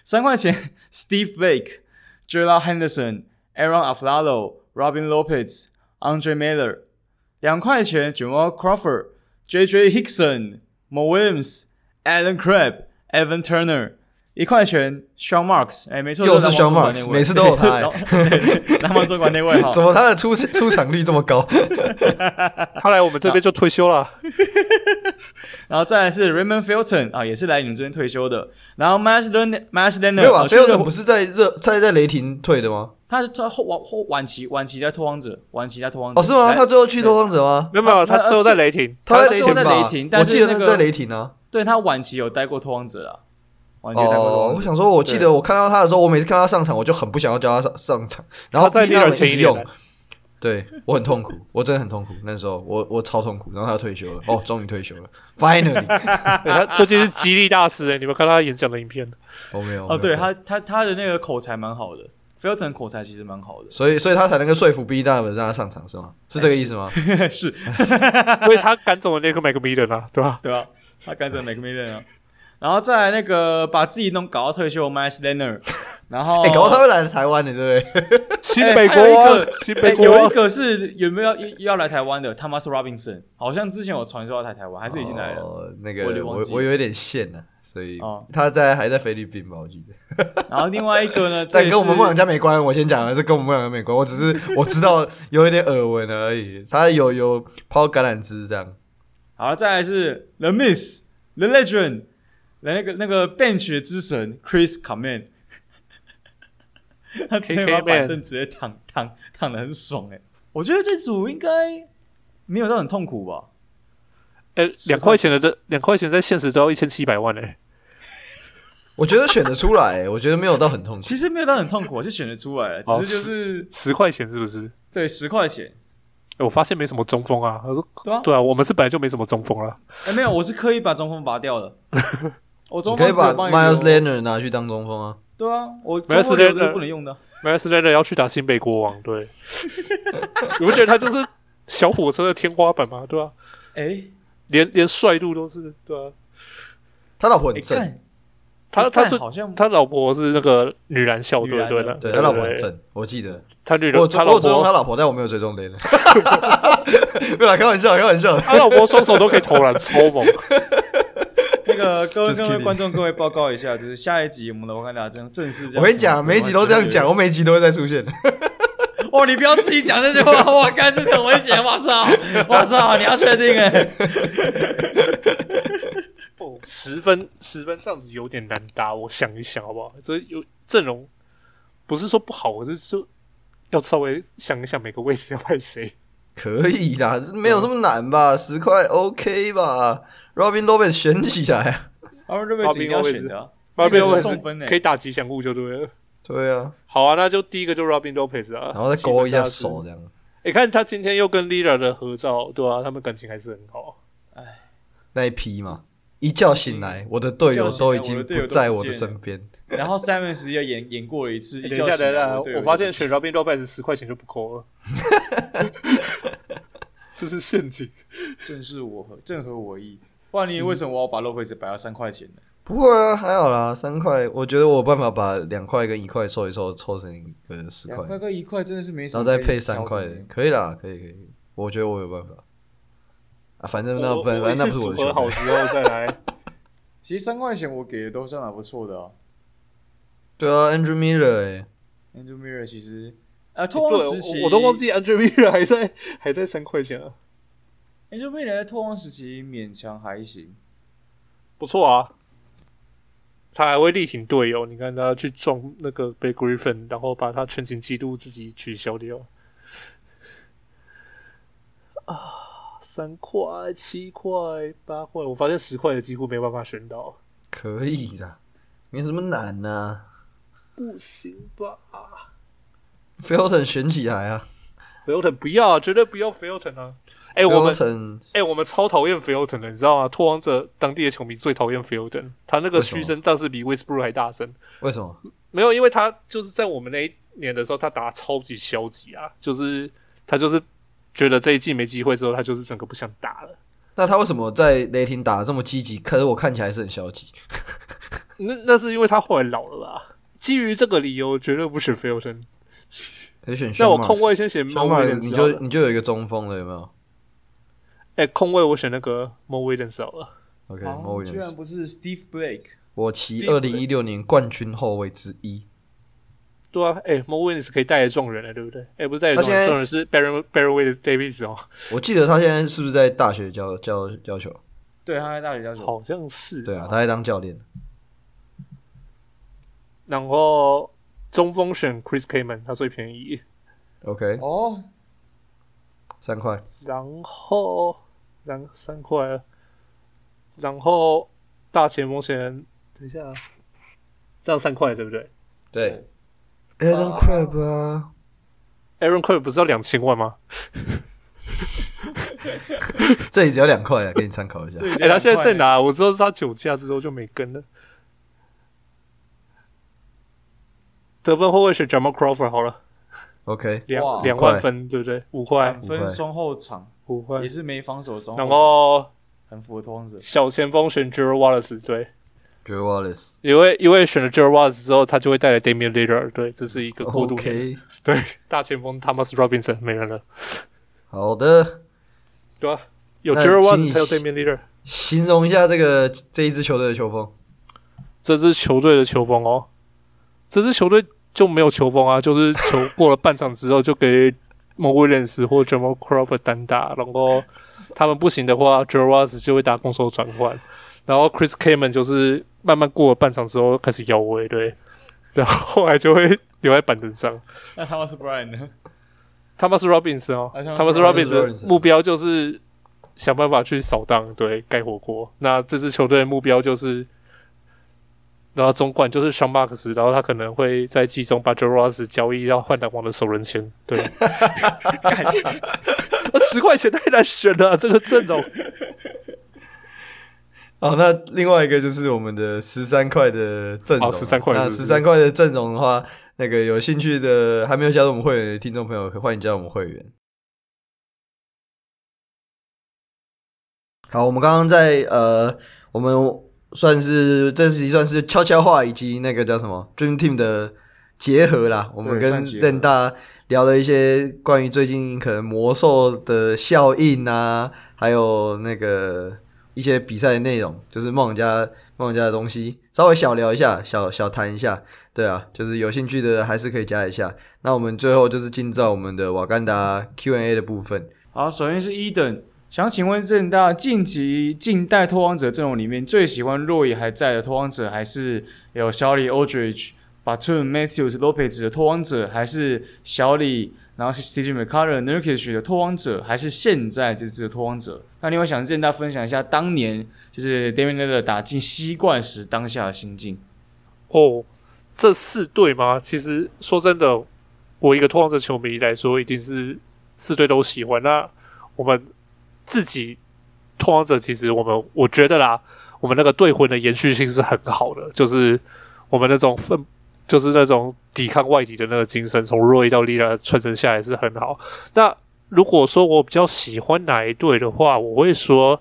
三块钱，Steve Blake、j e r a l Henderson、Aaron a f l a l o Robin Lopez、Andre Miller。两块钱，Jamal Crawford、JJ Hickson、Mo Williams、Alan Crabbe、Evan Turner。一块钱，Sean Marks，哎、欸，没错，又是 Sean Marks，每次都有他、欸。南方总管那位哈，怎么他的出 出场率这么高？他来我们这边就退休了。然后再来是 Raymond Felton 啊，也是来你们这边退休的。然后 Leonard，Meyers Leonard 没有吧？Felton 不是在热在在雷霆退的吗？他是在后晚后晚期晚期在拓荒者，晚期在拓荒者。哦，是吗？他最后去拓荒者吗？没有没有，他最后在雷霆，他在雷霆，但是那个在雷霆啊。对他晚期有待过拓荒者啊。哦，我想说，我记得我看到他的时候，我每次看他上场，我就很不想要叫他上上场，然后在第二期用，对我很痛苦，我真的很痛苦。那时候我我超痛苦，然后他要退休了，哦，终于退休了，finally。他最近是激励大师哎，你们看他演讲的影片？我没有哦，对他他他的那个口才蛮好的，Felton 口才其实蛮好的，所以所以他才能够说服 B 大人让他上场是吗？是这个意思吗？是，所以他赶走了那个 McMillan 啊，对吧？对吧？他赶走 McMillan 啊。然后再来那个把自己弄搞到退休，Meyers Leonard，然后哎，搞到他会来台湾的，对不对？新美国，新美国有一个是有没有要要来台湾的？Thomas Robinson，好像之前有传说要来台湾，还是已经来了？那个我我有点线了，所以他在还在菲律宾吧，我记得。然后另外一个呢，这跟我们梦想家没关，我先讲了，这跟我们梦想家没关，我只是我知道有一点耳闻而已。他有有抛橄榄枝这样。好，再来是 The Miss，The Legend。来那个那个 bench 之神 Chris Command，他直接把板凳直接躺躺躺的很爽诶、欸，我觉得这组应该没有到很痛苦吧？诶、欸，两块钱的这两块钱在现实都要一千七百万哎、欸，我觉得选得出来、欸，我觉得没有到很痛苦，其实没有到很痛苦，是选得出来，只是就是十块钱是不是？对，十块钱、欸。我发现没什么中锋啊，他说对啊，对啊，我们是本来就没什么中锋了。哎、欸，没有，我是刻意把中锋拔掉的。我中锋可以把 Meyers Leonard 拿去当中锋啊？对啊，我 Meyers Leonard 不能用的。Meyers Leonard 要去打新北国王，对。你不觉得他就是小火车的天花板吗？对吧？哎，连连帅度都是，对啊。他老婆很正，他他好像他老婆是那个女篮校队，对的，对他老婆很正，我记得他女我他老婆追踪他老婆，但我没有追踪 Leonard。没有啦，开玩笑，开玩笑。他老婆双手都可以投篮，超猛。那个各位各位观众，各位报告一下，就是下一集我们的我看大家正正式。我跟你讲，每一集都这样讲，我每一集都会再出现。哦，你不要自己讲这句话，我干这很危险！我操，我操，你要确定哎？哦，十分十分这样子有点难打，我想一想好不好？这有阵容不是说不好，我是说要稍微想一想每个位置要派谁。可以啦，没有这么难吧？十块 OK 吧？Robin Lopez 选起来啊！Robin Lopez 要选的、啊、，Robin Lopez 送分可以打吉祥物就对了。对啊，好啊，那就第一个就 Robin Lopez 啊，然后再勾一下手这样。你、欸、看他今天又跟 Lillard 的合照，对啊，他们感情还是很好。哎，那一批嘛，一觉醒来，我的队友都已经不在我的身边。然后 Simons 又演演过了一次，一觉醒来，等一下，我发现选 Robin Lopez 十块钱就不扣了。这是陷阱，正是我和正合我意。不然你为什么我要把 Lopez 摆到三块钱呢？不会啊，还好啦，三块，我觉得我有办法把两块跟一块凑一凑，凑成一个十块。两块跟一块真的是没什么。然后再配三块，可以啦，可以可以。我觉得我有办法。啊，反正那反正那不是我的选。好时候再来。其实三块钱我给的都算蛮不错的啊。对啊，Andrew Miller 哎，Andrew Miller 其实。啊，拓荒时期我都忘记 Andrew Miller 还在还在三块钱啊。Andrew Miller 在拓荒时期勉强还行，不错啊。他还会力挺队友，你看他去撞那个 Blake Griffin，然后把他全勤记录自己取消掉。啊，三块、七块、八块，我发现十块的几乎没办法选到。可以的。没什么难呐、啊。不行吧？Felton 选起来啊！Felton 不要，绝对不要 Felton 啊！哎、欸，我们哎、欸，我们超讨厌 Felton 的，你知道吗？拓荒者当地的球迷最讨厌 Felton，他那个嘘声倒是比 Westbrook 还大声。为什么？没有，因为他就是在我们那一年的时候，他打超级消极啊，就是他就是觉得这一季没机会之后，他就是整个不想打了。那他为什么在雷霆打的这么积极？可是我看起来是很消极。那那是因为他后来老了吧？基于这个理由，绝对不选 Felton。可以选。那我控卫先选 Mo Williams，你就你就有一个中锋了，有没有？哎、欸，空位我选那个 Mo Williams 好了。OK，Mo Williams、啊、居然不是 Steve Blake，我骑二零一六年冠军后卫之一。对啊，哎、欸、，Mo Williams 可以带来撞人了，对不对？哎、欸，不是带来撞人，撞人是 Baron Baron Davis 哦。我记得他现在是不是在大学教教教球？对，他在大学教球，好像是。对啊，他在当教练。然后中锋选 Chris Kaman，他最便宜。OK，哦，三块。然后。两三块，然后大前锋选，等一下，这样三块对不对？对，Aaron Crabb 啊，Aaron Crabb 不是要两千万吗？这里只要两块啊，给你参考一下。哎、欸，他现在在哪？我知道是他酒驾之后就没跟了。得分后卫选 Jamal Crawford 好了，OK，两两万分对不对？五块分双后场。不会也是没防守的，然后很符合拓荒者。小前锋选 Gerald Wallace，对，Gerald Wallace，因为因为选了 Gerald Wallace 之后，他就会带来 Damian Lillard，对，这是一个过渡。OK，对，大前锋 Thomas Robinson 没人了。好的，对啊，有 Gerald Wallace 才有 Damian Lillard。形容一下这个这一支球队的球风。这支球队的球风哦，这支球队就没有球风啊，就是球过了半场之后就给。莫威廉斯或杰 jumbo cros 单打然后他们不行的话 gerards 就会打攻守转换然后 chris cayman 就是慢慢过了半场之后开始腰围对。然后后来就会留在板凳上。那他们是 brand 他们是 robinson 哦。他们是 robinson 目标就是想办法去扫荡对盖火锅。那这支球队的目标就是然后总管就是 s h a n Marks，然后他可能会在季中把 Joe Ross 交易到换篮网的首轮签。对，十块钱太难选了，这个阵容。好，那另外一个就是我们的十三块的阵容。十三块。那十三块的阵容的话，那个有兴趣的还没有加入我们会员的听众朋友，欢迎加入我们会员。好，我们刚刚在呃，我们。算是这是算是悄悄话以及那个叫什么 Dream Team 的结合啦。我们跟任大聊了一些关于最近可能魔兽的效应啊，还有那个一些比赛的内容，就是梦家梦家的东西，稍微小聊一下，小小谈一下。对啊，就是有兴趣的还是可以加一下。那我们最后就是进到我们的瓦干达 Q&A 的部分。好，首先是伊登。想请问任大近期近代拓荒者阵容里面最喜欢若以还在的拓荒者，还是有小李 Aldridge、Batum、Matthews、Lopez 的拓荒者，还是小李，然后是 CJ McCollum、Nurkic 的拓荒者，还是现在这支的拓荒者？那另外想任大分享一下当年就是 Damian Lillard 打进西冠时当下的心境。哦，这四队吗？其实说真的，我一个拓荒者球迷来说，一定是四队都喜欢。那我们。自己拓荒者，其实我们我觉得啦，我们那个队魂的延续性是很好的，就是我们那种奋，就是那种抵抗外敌的那个精神，从 Roy 到 Lillard 传承下来是很好。那如果说我比较喜欢哪一队的话，我会说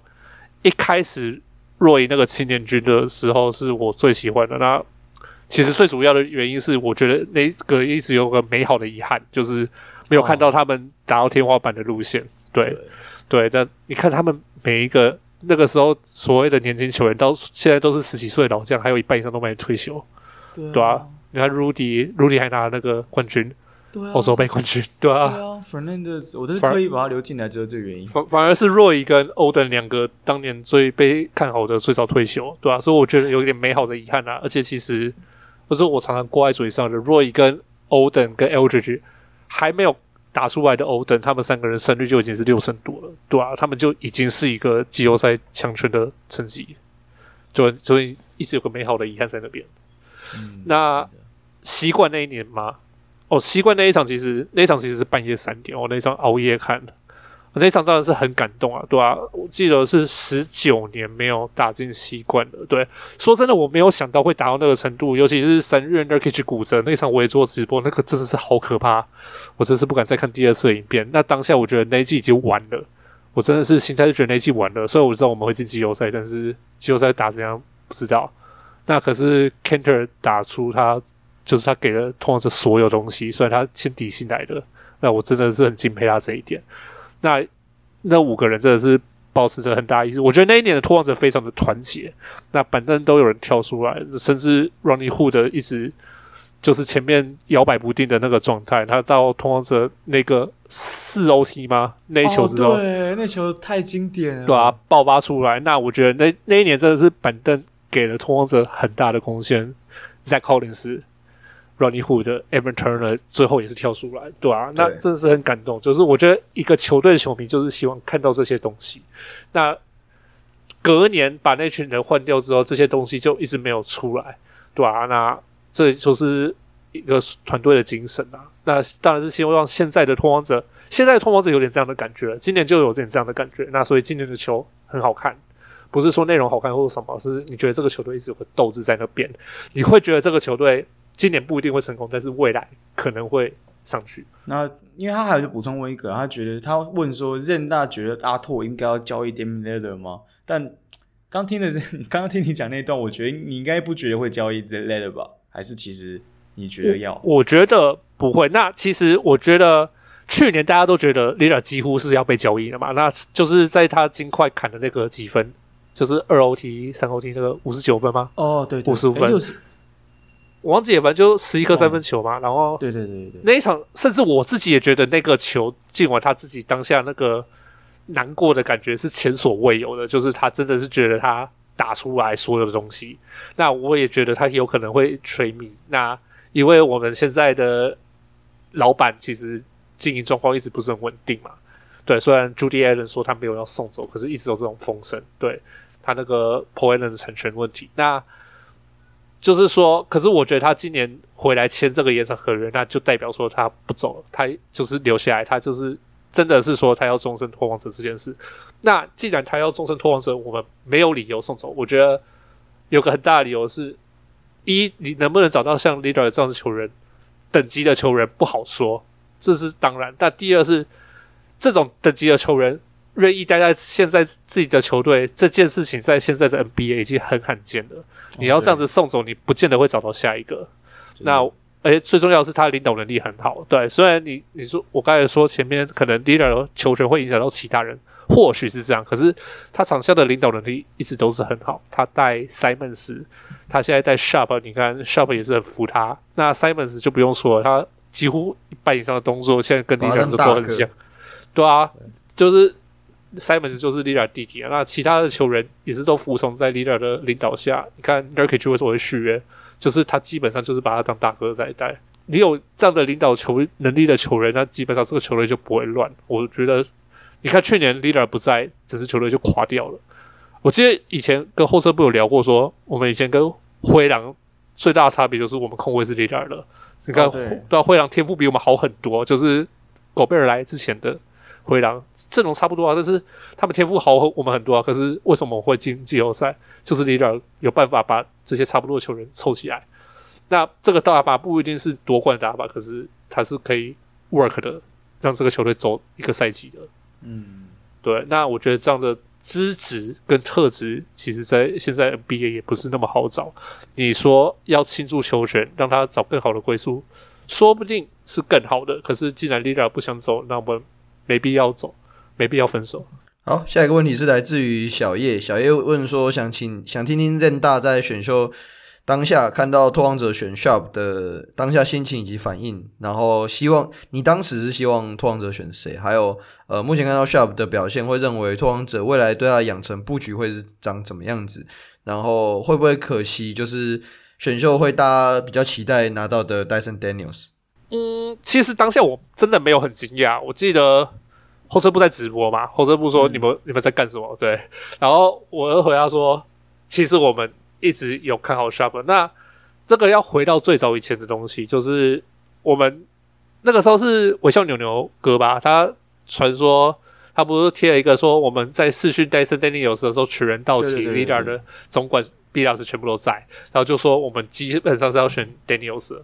一开始 Roy 那个青年军的时候是我最喜欢的。那其实最主要的原因是，我觉得那个一直有个美好的遗憾，就是没有看到他们达到天花板的路线。对，但你看他们每一个那个时候所谓的年轻球员，到现在都是十几岁老将，还有一半以上都没退休，对啊，对啊。你看 Rudy，Rudy 还拿了那个冠军，对啊，欧洲杯冠军，对啊。对啊，Fernandez，我都是特意把他留进来，就是这个原因。反反而是 Roy 跟 Oden 两个当年最被看好的最早退休，对啊，所以我觉得有一点美好的遗憾啊。而且其实不是我常常挂在嘴上的，Roy 跟 Oden 跟 Aldridge 还没有。打出来的欧登，他们三个人胜率就已经是六胜多了，对啊，他们就已经是一个季后赛强权的成绩，就所以一直有个美好的遗憾在那边。嗯、那习惯那一年吗？哦，习惯那一场其实那一场其实是半夜三点，我那一场熬夜看的。那场当然是很感动啊，对啊，我记得是十九年没有打进西冠了。对，说真的，我没有想到会打到那个程度，尤其是三月 Nurkic 骨折那场，我也做直播，那个真的是好可怕，我真是不敢再看第二次影片。那当下我觉得那一季已经完了，我真的是心态就觉得那一季完了。虽然我知道我们会进季后赛，但是季后赛打怎样不知道。那可是 Kanter 打出他就是他给了拓荒者所有东西，虽然他先底薪来的，那我真的是很敬佩他这一点。那那五个人真的是保持着很大意思。我觉得那一年的拓荒者非常的团结，那板凳都有人跳出来，甚至 Ronnie Hood 一直就是前面摇摆不定的那个状态。他到拓荒者那个四 OT 吗？那一球之后，哦、对，那球太经典了，对啊，爆发出来。那我觉得那那一年真的是板凳给了拓荒者很大的贡献。Zach Collins。Rodney Hood 的 Evan Turner 最后也是跳出来，对啊，那真的是很感动。就是我觉得一个球队的球迷就是希望看到这些东西。那隔年把那群人换掉之后，这些东西就一直没有出来，对啊，那这就是一个团队的精神啊。那当然是希望现在的拓荒者，现在的拓荒者有点这样的感觉了，今年就有点这样的感觉。那所以今年的球很好看，不是说内容好看或者什么，是你觉得这个球队一直有个斗志在那边，你会觉得这个球队。今年不一定会成功，但是未来可能会上去。那因为他还有补充问一个，他觉得他问说，任大觉得阿拓应该要交易 Damian Lillard 吗？但刚听的是，刚刚听你讲那段，我觉得你应该不觉得会交易 Lillard 吧？还是其实你觉得要？我，我觉得不会。那其实我觉得去年大家都觉得 Lillard 几乎是要被交易了嘛，那就是在他金块砍的那个几分，就是二 OT 三 OT 那个五十九分吗？哦，对，五十五分。我忘记了，反正就十一颗三分球嘛，然后对对对对，那一场甚至我自己也觉得那个球进完，他自己当下那个难过的感觉是前所未有的，就是他真的是觉得他打出来所有的东西。那我也觉得他有可能会吹密。那因为我们现在的老板其实经营状况一直不是很稳定嘛，对，虽然 Judy Allen 说他没有要送走，可是一直有这种风声，对他那个 Paul Allen 的产权问题，那。就是说，可是我觉得他今年回来签这个延长合约，那就代表说他不走了，他就是留下来，他就是真的是说他要终身拓荒者这件事。那既然他要终身拓荒者，我们没有理由送走。我觉得有个很大的理由是：一，你能不能找到像 Leader 这样的球员，等级的球员不好说，这是当然。但第二是，这种等级的球员愿意待在现在自己的球队，这件事情在现在的 NBA 已经很罕见了。你要这样子送走，你不见得会找到下一个。那而且最重要的是，他领导能力很好。对，虽然你你说我刚才说前面可能 leader 球权会影响到其他人，或许是这样，可是他场下的领导能力一直都是很好。他带 Simons，他现在带 Sharp，你看 Sharp 也是很服他。那 Simons 就不用说了，他几乎一半以上的动作现在跟 leader 都很像。对啊，就是。Simons 就是 Lillard 弟弟啊，那其他的球员也是都服从在 Lillard 的领导下。你看 Nurkic 为什么会续约？就是他基本上就是把他当大哥在带。你有这样的领导球能力的球员，那基本上这个球队就不会乱。我觉得，你看去年 Lillard 不在，整支球队就垮掉了。我记得以前跟后车部有聊过说，说我们以前跟灰狼最大的差别就是我们控卫是 Lillard 了。你看，对啊，灰狼天赋比我们好很多，就是狗贝尔来之前的。灰狼阵容差不多啊，但是他们天赋好我们很多啊。可是为什么我会进季后赛？就是 Lillard 有办法把这些差不多的球员凑起来。那这个打法不一定是夺冠的打法，可是他是可以 work 的，让这个球队走一个赛季的。嗯，对。那我觉得这样的资质跟特质，其实在现在 NBA 也不是那么好找。你说要倾注球权，让他找更好的归宿，说不定是更好的。可是既然 Lillard 不想走，那我们。没必要走，没必要分手。好，下一个问题是来自于小叶。小叶问说：“想请想听听任大在选秀当下看到拓荒者选 Sharp 的当下心情以及反应，然后希望你当时是希望拓荒者选谁？还有呃，目前看到 Sharp 的表现，会认为拓荒者未来对他养成布局会是长怎么样子？然后会不会可惜？就是选秀会大家比较期待拿到的 Dyson Daniels。”嗯，其实当下我真的没有很惊讶。我记得后车部在直播嘛，后车部说你们、嗯、你们在干什么？对，然后我又回答说，其实我们一直有看好 Sharp。那这个要回到最早以前的东西，就是我们那个时候是微笑牛牛哥吧？他传说他不是贴了一个说我们在试训 Dyson Daniels 的时候取人到齐，Leader 的总管 B 老师全部都在，然后就说我们基本上是要选 Daniels 的。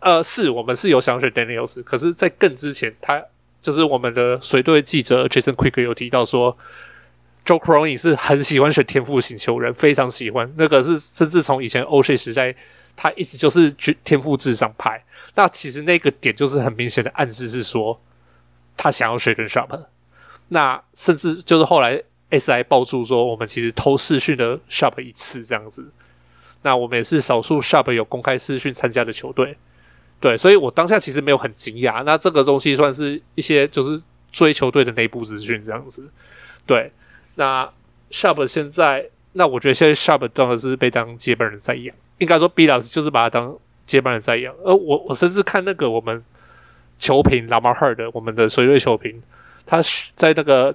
呃，是我们是有想选 Daniels，可是，在更之前，他就是我们的随队记者 Jason Quick 有提到说。Joe Cronin 是很喜欢选天赋型球员，非常喜欢。那个是甚至从以前 o s h a 时代，他一直就是天赋至上派。那其实那个点就是很明显的暗示是说，他想要选跟 Sharp。那甚至就是后来 SI 爆出说，我们其实偷视讯了 Sharp 一次这样子。那我们也是少数 Sharp 有公开视讯参加的球队。对，所以我当下其实没有很惊讶。那这个东西算是一些就是追球队的内部资讯这样子。对。那 Sharp 现在，那我觉得现在 Sharp 当然是被当接班人在养，应该说 B 老师就是把他当接班人在养。而我我甚至看那个我们球评 Lamar Hurd 我们的水瑞球评，他在那个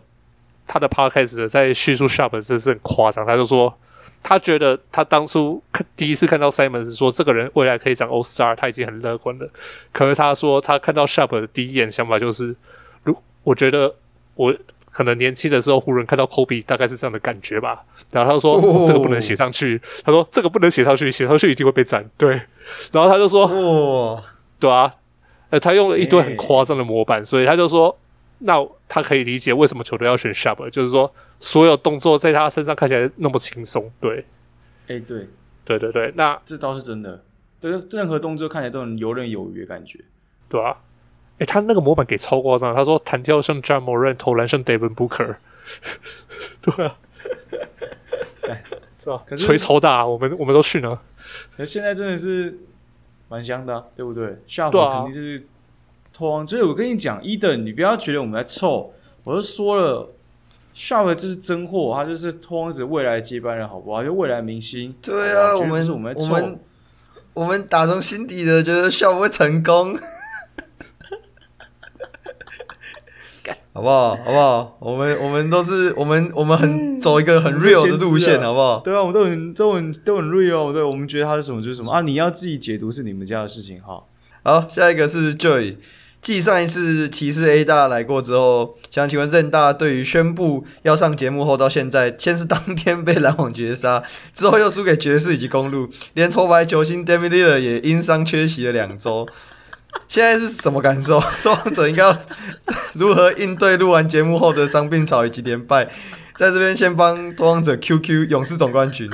他的 Podcast 在叙述 Sharp 真是很夸张，他就说他觉得他当初看第一次看到 Simons 说这个人未来可以长 All Star，他已经很乐观了。可是他说他看到 Sharp 的第一眼想法就是，如我觉得我。可能年轻的时候，湖人看到 Kobe 大概是这样的感觉吧。然后他就说：“哦、这个不能写上去。”他说：“这个不能写上去，写上去一定会被斩。”对。然后他就说：“哦，对啊。”呃，他用了一堆很夸张的模板，欸、所以他就说：“那他可以理解为什么球队要选 Sharp，就是说所有动作在他身上看起来那么轻松。”对。哎，对，对对对，那这倒是真的。对，任何动作看起来都很游刃有余的感觉。对啊。诶，他那个模板给超夸张，他说弹跳像 Ja Morant，投篮像 Devin Booker，对啊，是吧？可是吹超大，我们我们都去呢。可是现在真的是蛮香的，对不对？Sharp 肯定是所以我跟你讲，Eden，你不要觉得我们在臭，我都说了，Sharp 这是真货，他就是托王者未来接班人，好不好？就未来明星。对啊，我们我们我们我们打从心底的觉得 Sharp 会成功。好不好？好不好？我们我们都是我们我们很走一个很 real 的路线，好不好？对啊，我们都很都很都很 real。对，我们觉得他是什么就是什么啊！你要自己解读是你们家的事情哈。好，下一个是 Joy。继上一次骑士 A 大来过之后，想请问任大对于宣布要上节目后到现在，先是当天被篮网绝杀，之后又输给爵士以及公路，连头牌球星 Damian Lillard 也因伤缺席了两周。现在是什么感受？受访者应该要如何应对录完节目后的伤病潮以及连败？在这边先帮受访者 QQ 勇士总冠军。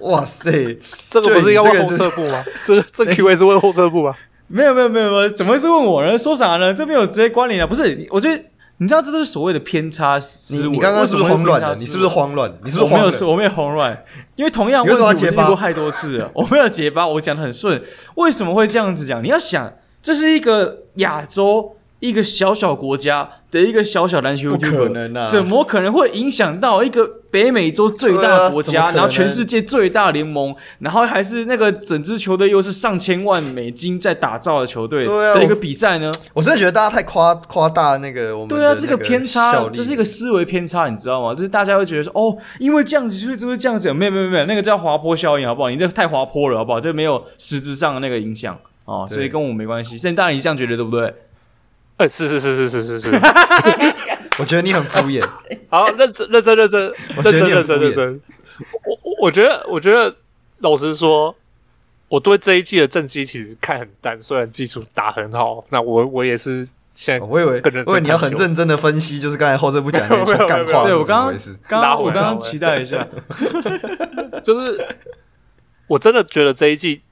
哇塞，这个不是要问后撤步吗？这这 QA 是问后撤步吗？没有没有没有，怎么会是问我呢？说啥呢？这边有直接关联啊？不是，我觉得你知道这是所谓的偏差思维。你刚刚是不是慌乱？你是不是慌乱？你是不是慌乱？我没有，我没有慌乱。因为同样问题我听过太多次了，我没有结巴，我讲的很顺。为什么会这样子讲？你要想。这是一个亚洲一个小小国家的一个小小篮球队，不可能啊！怎么可能会影响到一个北美洲最大的国家，啊、然后全世界最大联盟，然后还是那个整支球队又是上千万美金在打造的球队的一个比赛呢？我真的觉得大家太夸夸大那个我们对啊，这个偏差，这是一个思维偏差，你知道吗？就是大家会觉得说，哦，因为这样子，所以就是这样子，没有没有没有，那个叫滑坡效应，好不好？你这个太滑坡了，好不好？这没有实质上的那个影响。哦，所以跟我没关系。现在大家你这样觉得对不对？是是是是是是是。我觉得你很敷衍。好，认真认真认真认真认真认真。我我我觉得我觉得老实说，我对这一季的正绩其实看很淡，虽然基础打很好。那我我也是现在我以为因为你要很认真的分析，就是刚才后这部讲 那些干话。对我刚刚刚刚我刚刚期待一下，就是我真的觉得这一季。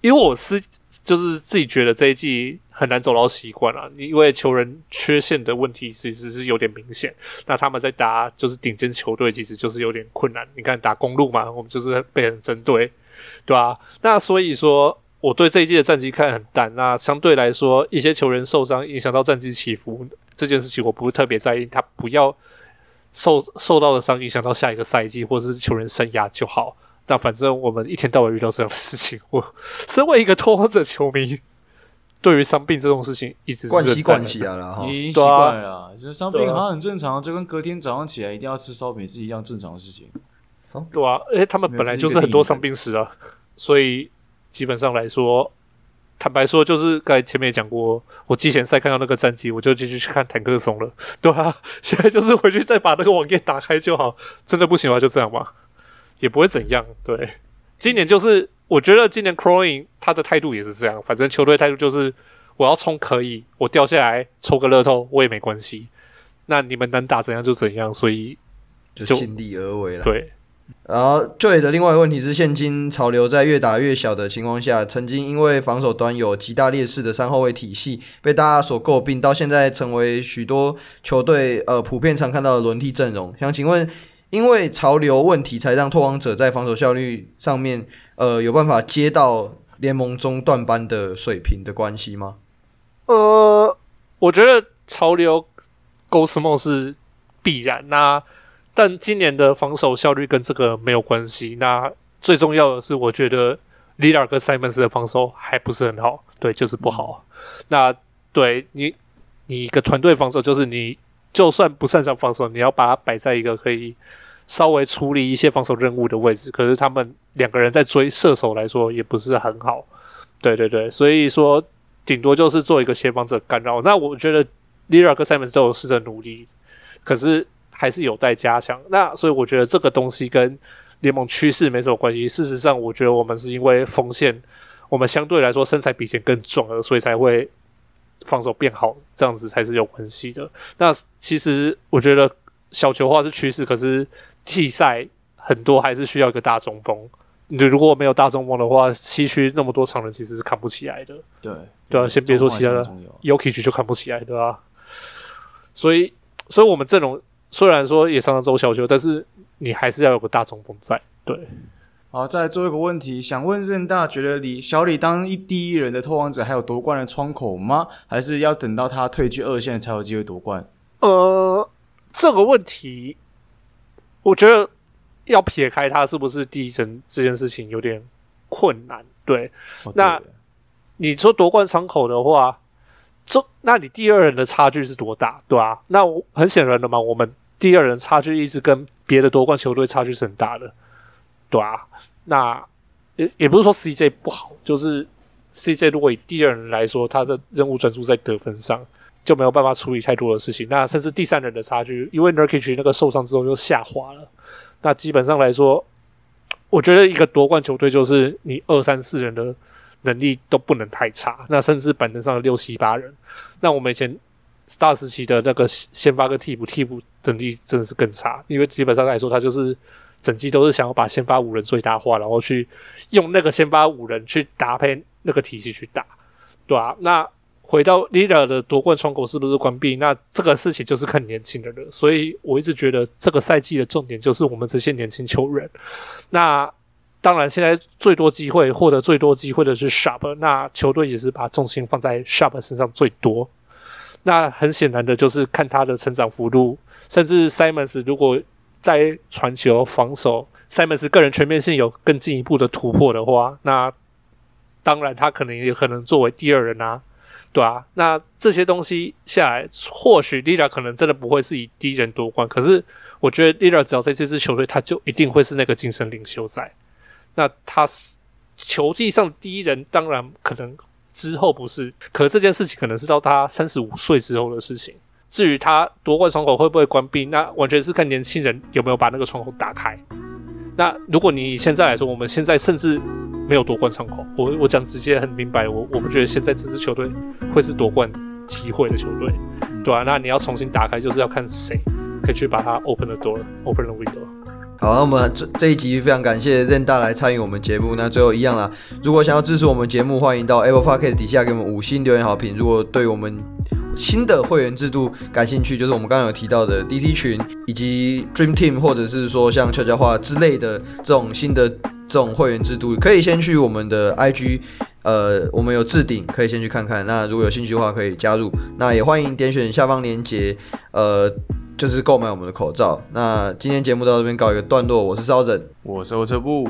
因为我是就是自己觉得这一季很难走到习惯了，因为球员缺陷的问题其实是有点明显。那他们在打就是顶尖球队，其实就是有点困难。你看打公路嘛，我们就是被人针对，对吧？那所以说，我对这一季的战绩看很淡。那相对来说，一些球员受伤影响到战绩起伏这件事情，我不是特别在意。他不要受受到的伤影响到下一个赛季或者是球员生涯就好。那反正我们一天到晚遇到这样的事情，我身为一个拓荒者球迷，对于伤病这种事情一直是惯习惯习啊了，已经习惯了。就是伤病好像很正常，就跟隔天早上起来一定要吃烧饼是一样正常的事情。对啊，而且他们本来就是很多伤病史啊，所以基本上来说，坦白说，就是刚才前面也讲过，我季前赛看到那个战绩，我就继续去看坦克松了。对啊，现在就是回去再把那个网页打开就好。真的不行的话，就这样吧，也不会怎样。对，今年就是我觉得今年 Crowing 他的态度也是这样，反正球队态度就是我要冲可以，我掉下来抽个乐透我也没关系。那你们能打怎样就怎样，所以就尽力而为了。对。然后 Joy 的另外一个问题是，现今潮流在越打越小的情况下，曾经因为防守端有极大劣势的三后卫体系被大家所诟病，到现在成为许多球队呃普遍常看到的轮替阵容。想请问，因为潮流问题才让拓荒者在防守效率上面呃有办法接到联盟中段班的水平的关系吗？呃，我觉得潮流 Go Small 是必然呐、但今年的防守效率跟这个没有关系。那最重要的是，我觉得 l i l a r 跟 Simons 的防守还不是很好，对，就是不好。那对你，你一个团队防守，就是你就算不擅长防守，你要把它摆在一个可以稍微处理一些防守任务的位置。可是他们两个人在追射手来说，也不是很好。对对对，所以说顶多就是做一个协防者干扰。那我觉得 Lillard 跟 Simons 都有试着努力，可是。还是有待加强。那所以我觉得这个东西跟联盟趋势没什么关系。事实上，我觉得我们是因为锋线，我们相对来说身材比以前更壮了，所以才会防守变好，这样子才是有关系的。那其实我觉得小球化是趋势，可是季赛很多还是需要一个大中锋。你如果没有大中锋的话，西区那么多长人其实是看不起来的。对对啊，先别说其他的，Jokic 就看不起来，对吧？所以，所以我们阵容。虽然说也常常走小球，但是你还是要有个大中锋在。对，好，再来最后一个问题，想问任大，觉得李小李当一第一人的拓荒者还有夺冠的窗口吗？还是要等到他退居二线才有机会夺冠？呃，这个问题，我觉得要撇开他是不是第一人这件事情有点困难。对，哦、对那你说夺冠窗口的话。这，那你第二人的差距是多大，对吧、啊？那很显然的嘛，我们第二人差距一直跟别的夺冠球队差距是很大的，对啊。那也也不是说 CJ 不好，就是 CJ 如果以第二人来说，他的任务专注在得分上，就没有办法处理太多的事情。那甚至第三人的差距，因为 Nurkic 那个受伤之后又下滑了。那基本上来说，我觉得一个夺冠球队就是你二三四人的。能力都不能太差，那甚至板凳上的六七八人，那我们以前 Star 时期的那个先发跟替补，替补能力真的是更差，因为基本上来说，他就是整季都是想要把先发五人最大化，然后去用那个先发五人去搭配那个体系去打，对啊，那回到 Lillard 的夺冠窗口是不是关闭？那这个事情就是看年轻的人，所以我一直觉得这个赛季的重点就是我们这些年轻球员，那。当然，现在最多机会获得最多机会的是 Sharp，那球队也是把重心放在 Sharp 身上最多。那很显然的就是看他的成长幅度，甚至 Simons 如果在传球、防守，Simons 个人全面性有更进一步的突破的话，那当然他可能也可能作为第二人啊，对啊。那这些东西下来，或许 Lillard 可能真的不会是以第一人夺冠，可是我觉得 Lillard 只要在这支球队，他就一定会是那个精神领袖在。那他是球技上第一人，当然可能之后不是，可是这件事情可能是到他三十五岁之后的事情。至于他夺冠窗口会不会关闭，那完全是看年轻人有没有把那个窗口打开。那如果你现在来说，我们现在甚至没有夺冠窗口，我我讲直接很明白，我我不觉得现在这支球队会是夺冠机会的球队，对啊，那你要重新打开，就是要看谁可以去把它 open the door，open the window。好，那我们这这一集非常感谢任大来参与我们节目。那最后一样啦，如果想要支持我们节目，欢迎到 Apple Podcast 底下给我们五星留言好评。如果对我们新的会员制度感兴趣，就是我们刚刚有提到的 DC 群以及 Dream Team，或者是说像悄悄话之类的这种新的这种会员制度，可以先去我们的 IG，呃，我们有置顶，可以先去看看。那如果有兴趣的话，可以加入。那也欢迎点选下方链接，呃。就是购买我们的口罩。那今天节目到这边告一个段落，我是烧人，我是欧车部，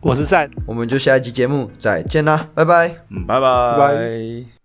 我是赞，我们就下一集节目再见啦，拜拜，嗯，拜拜，拜拜。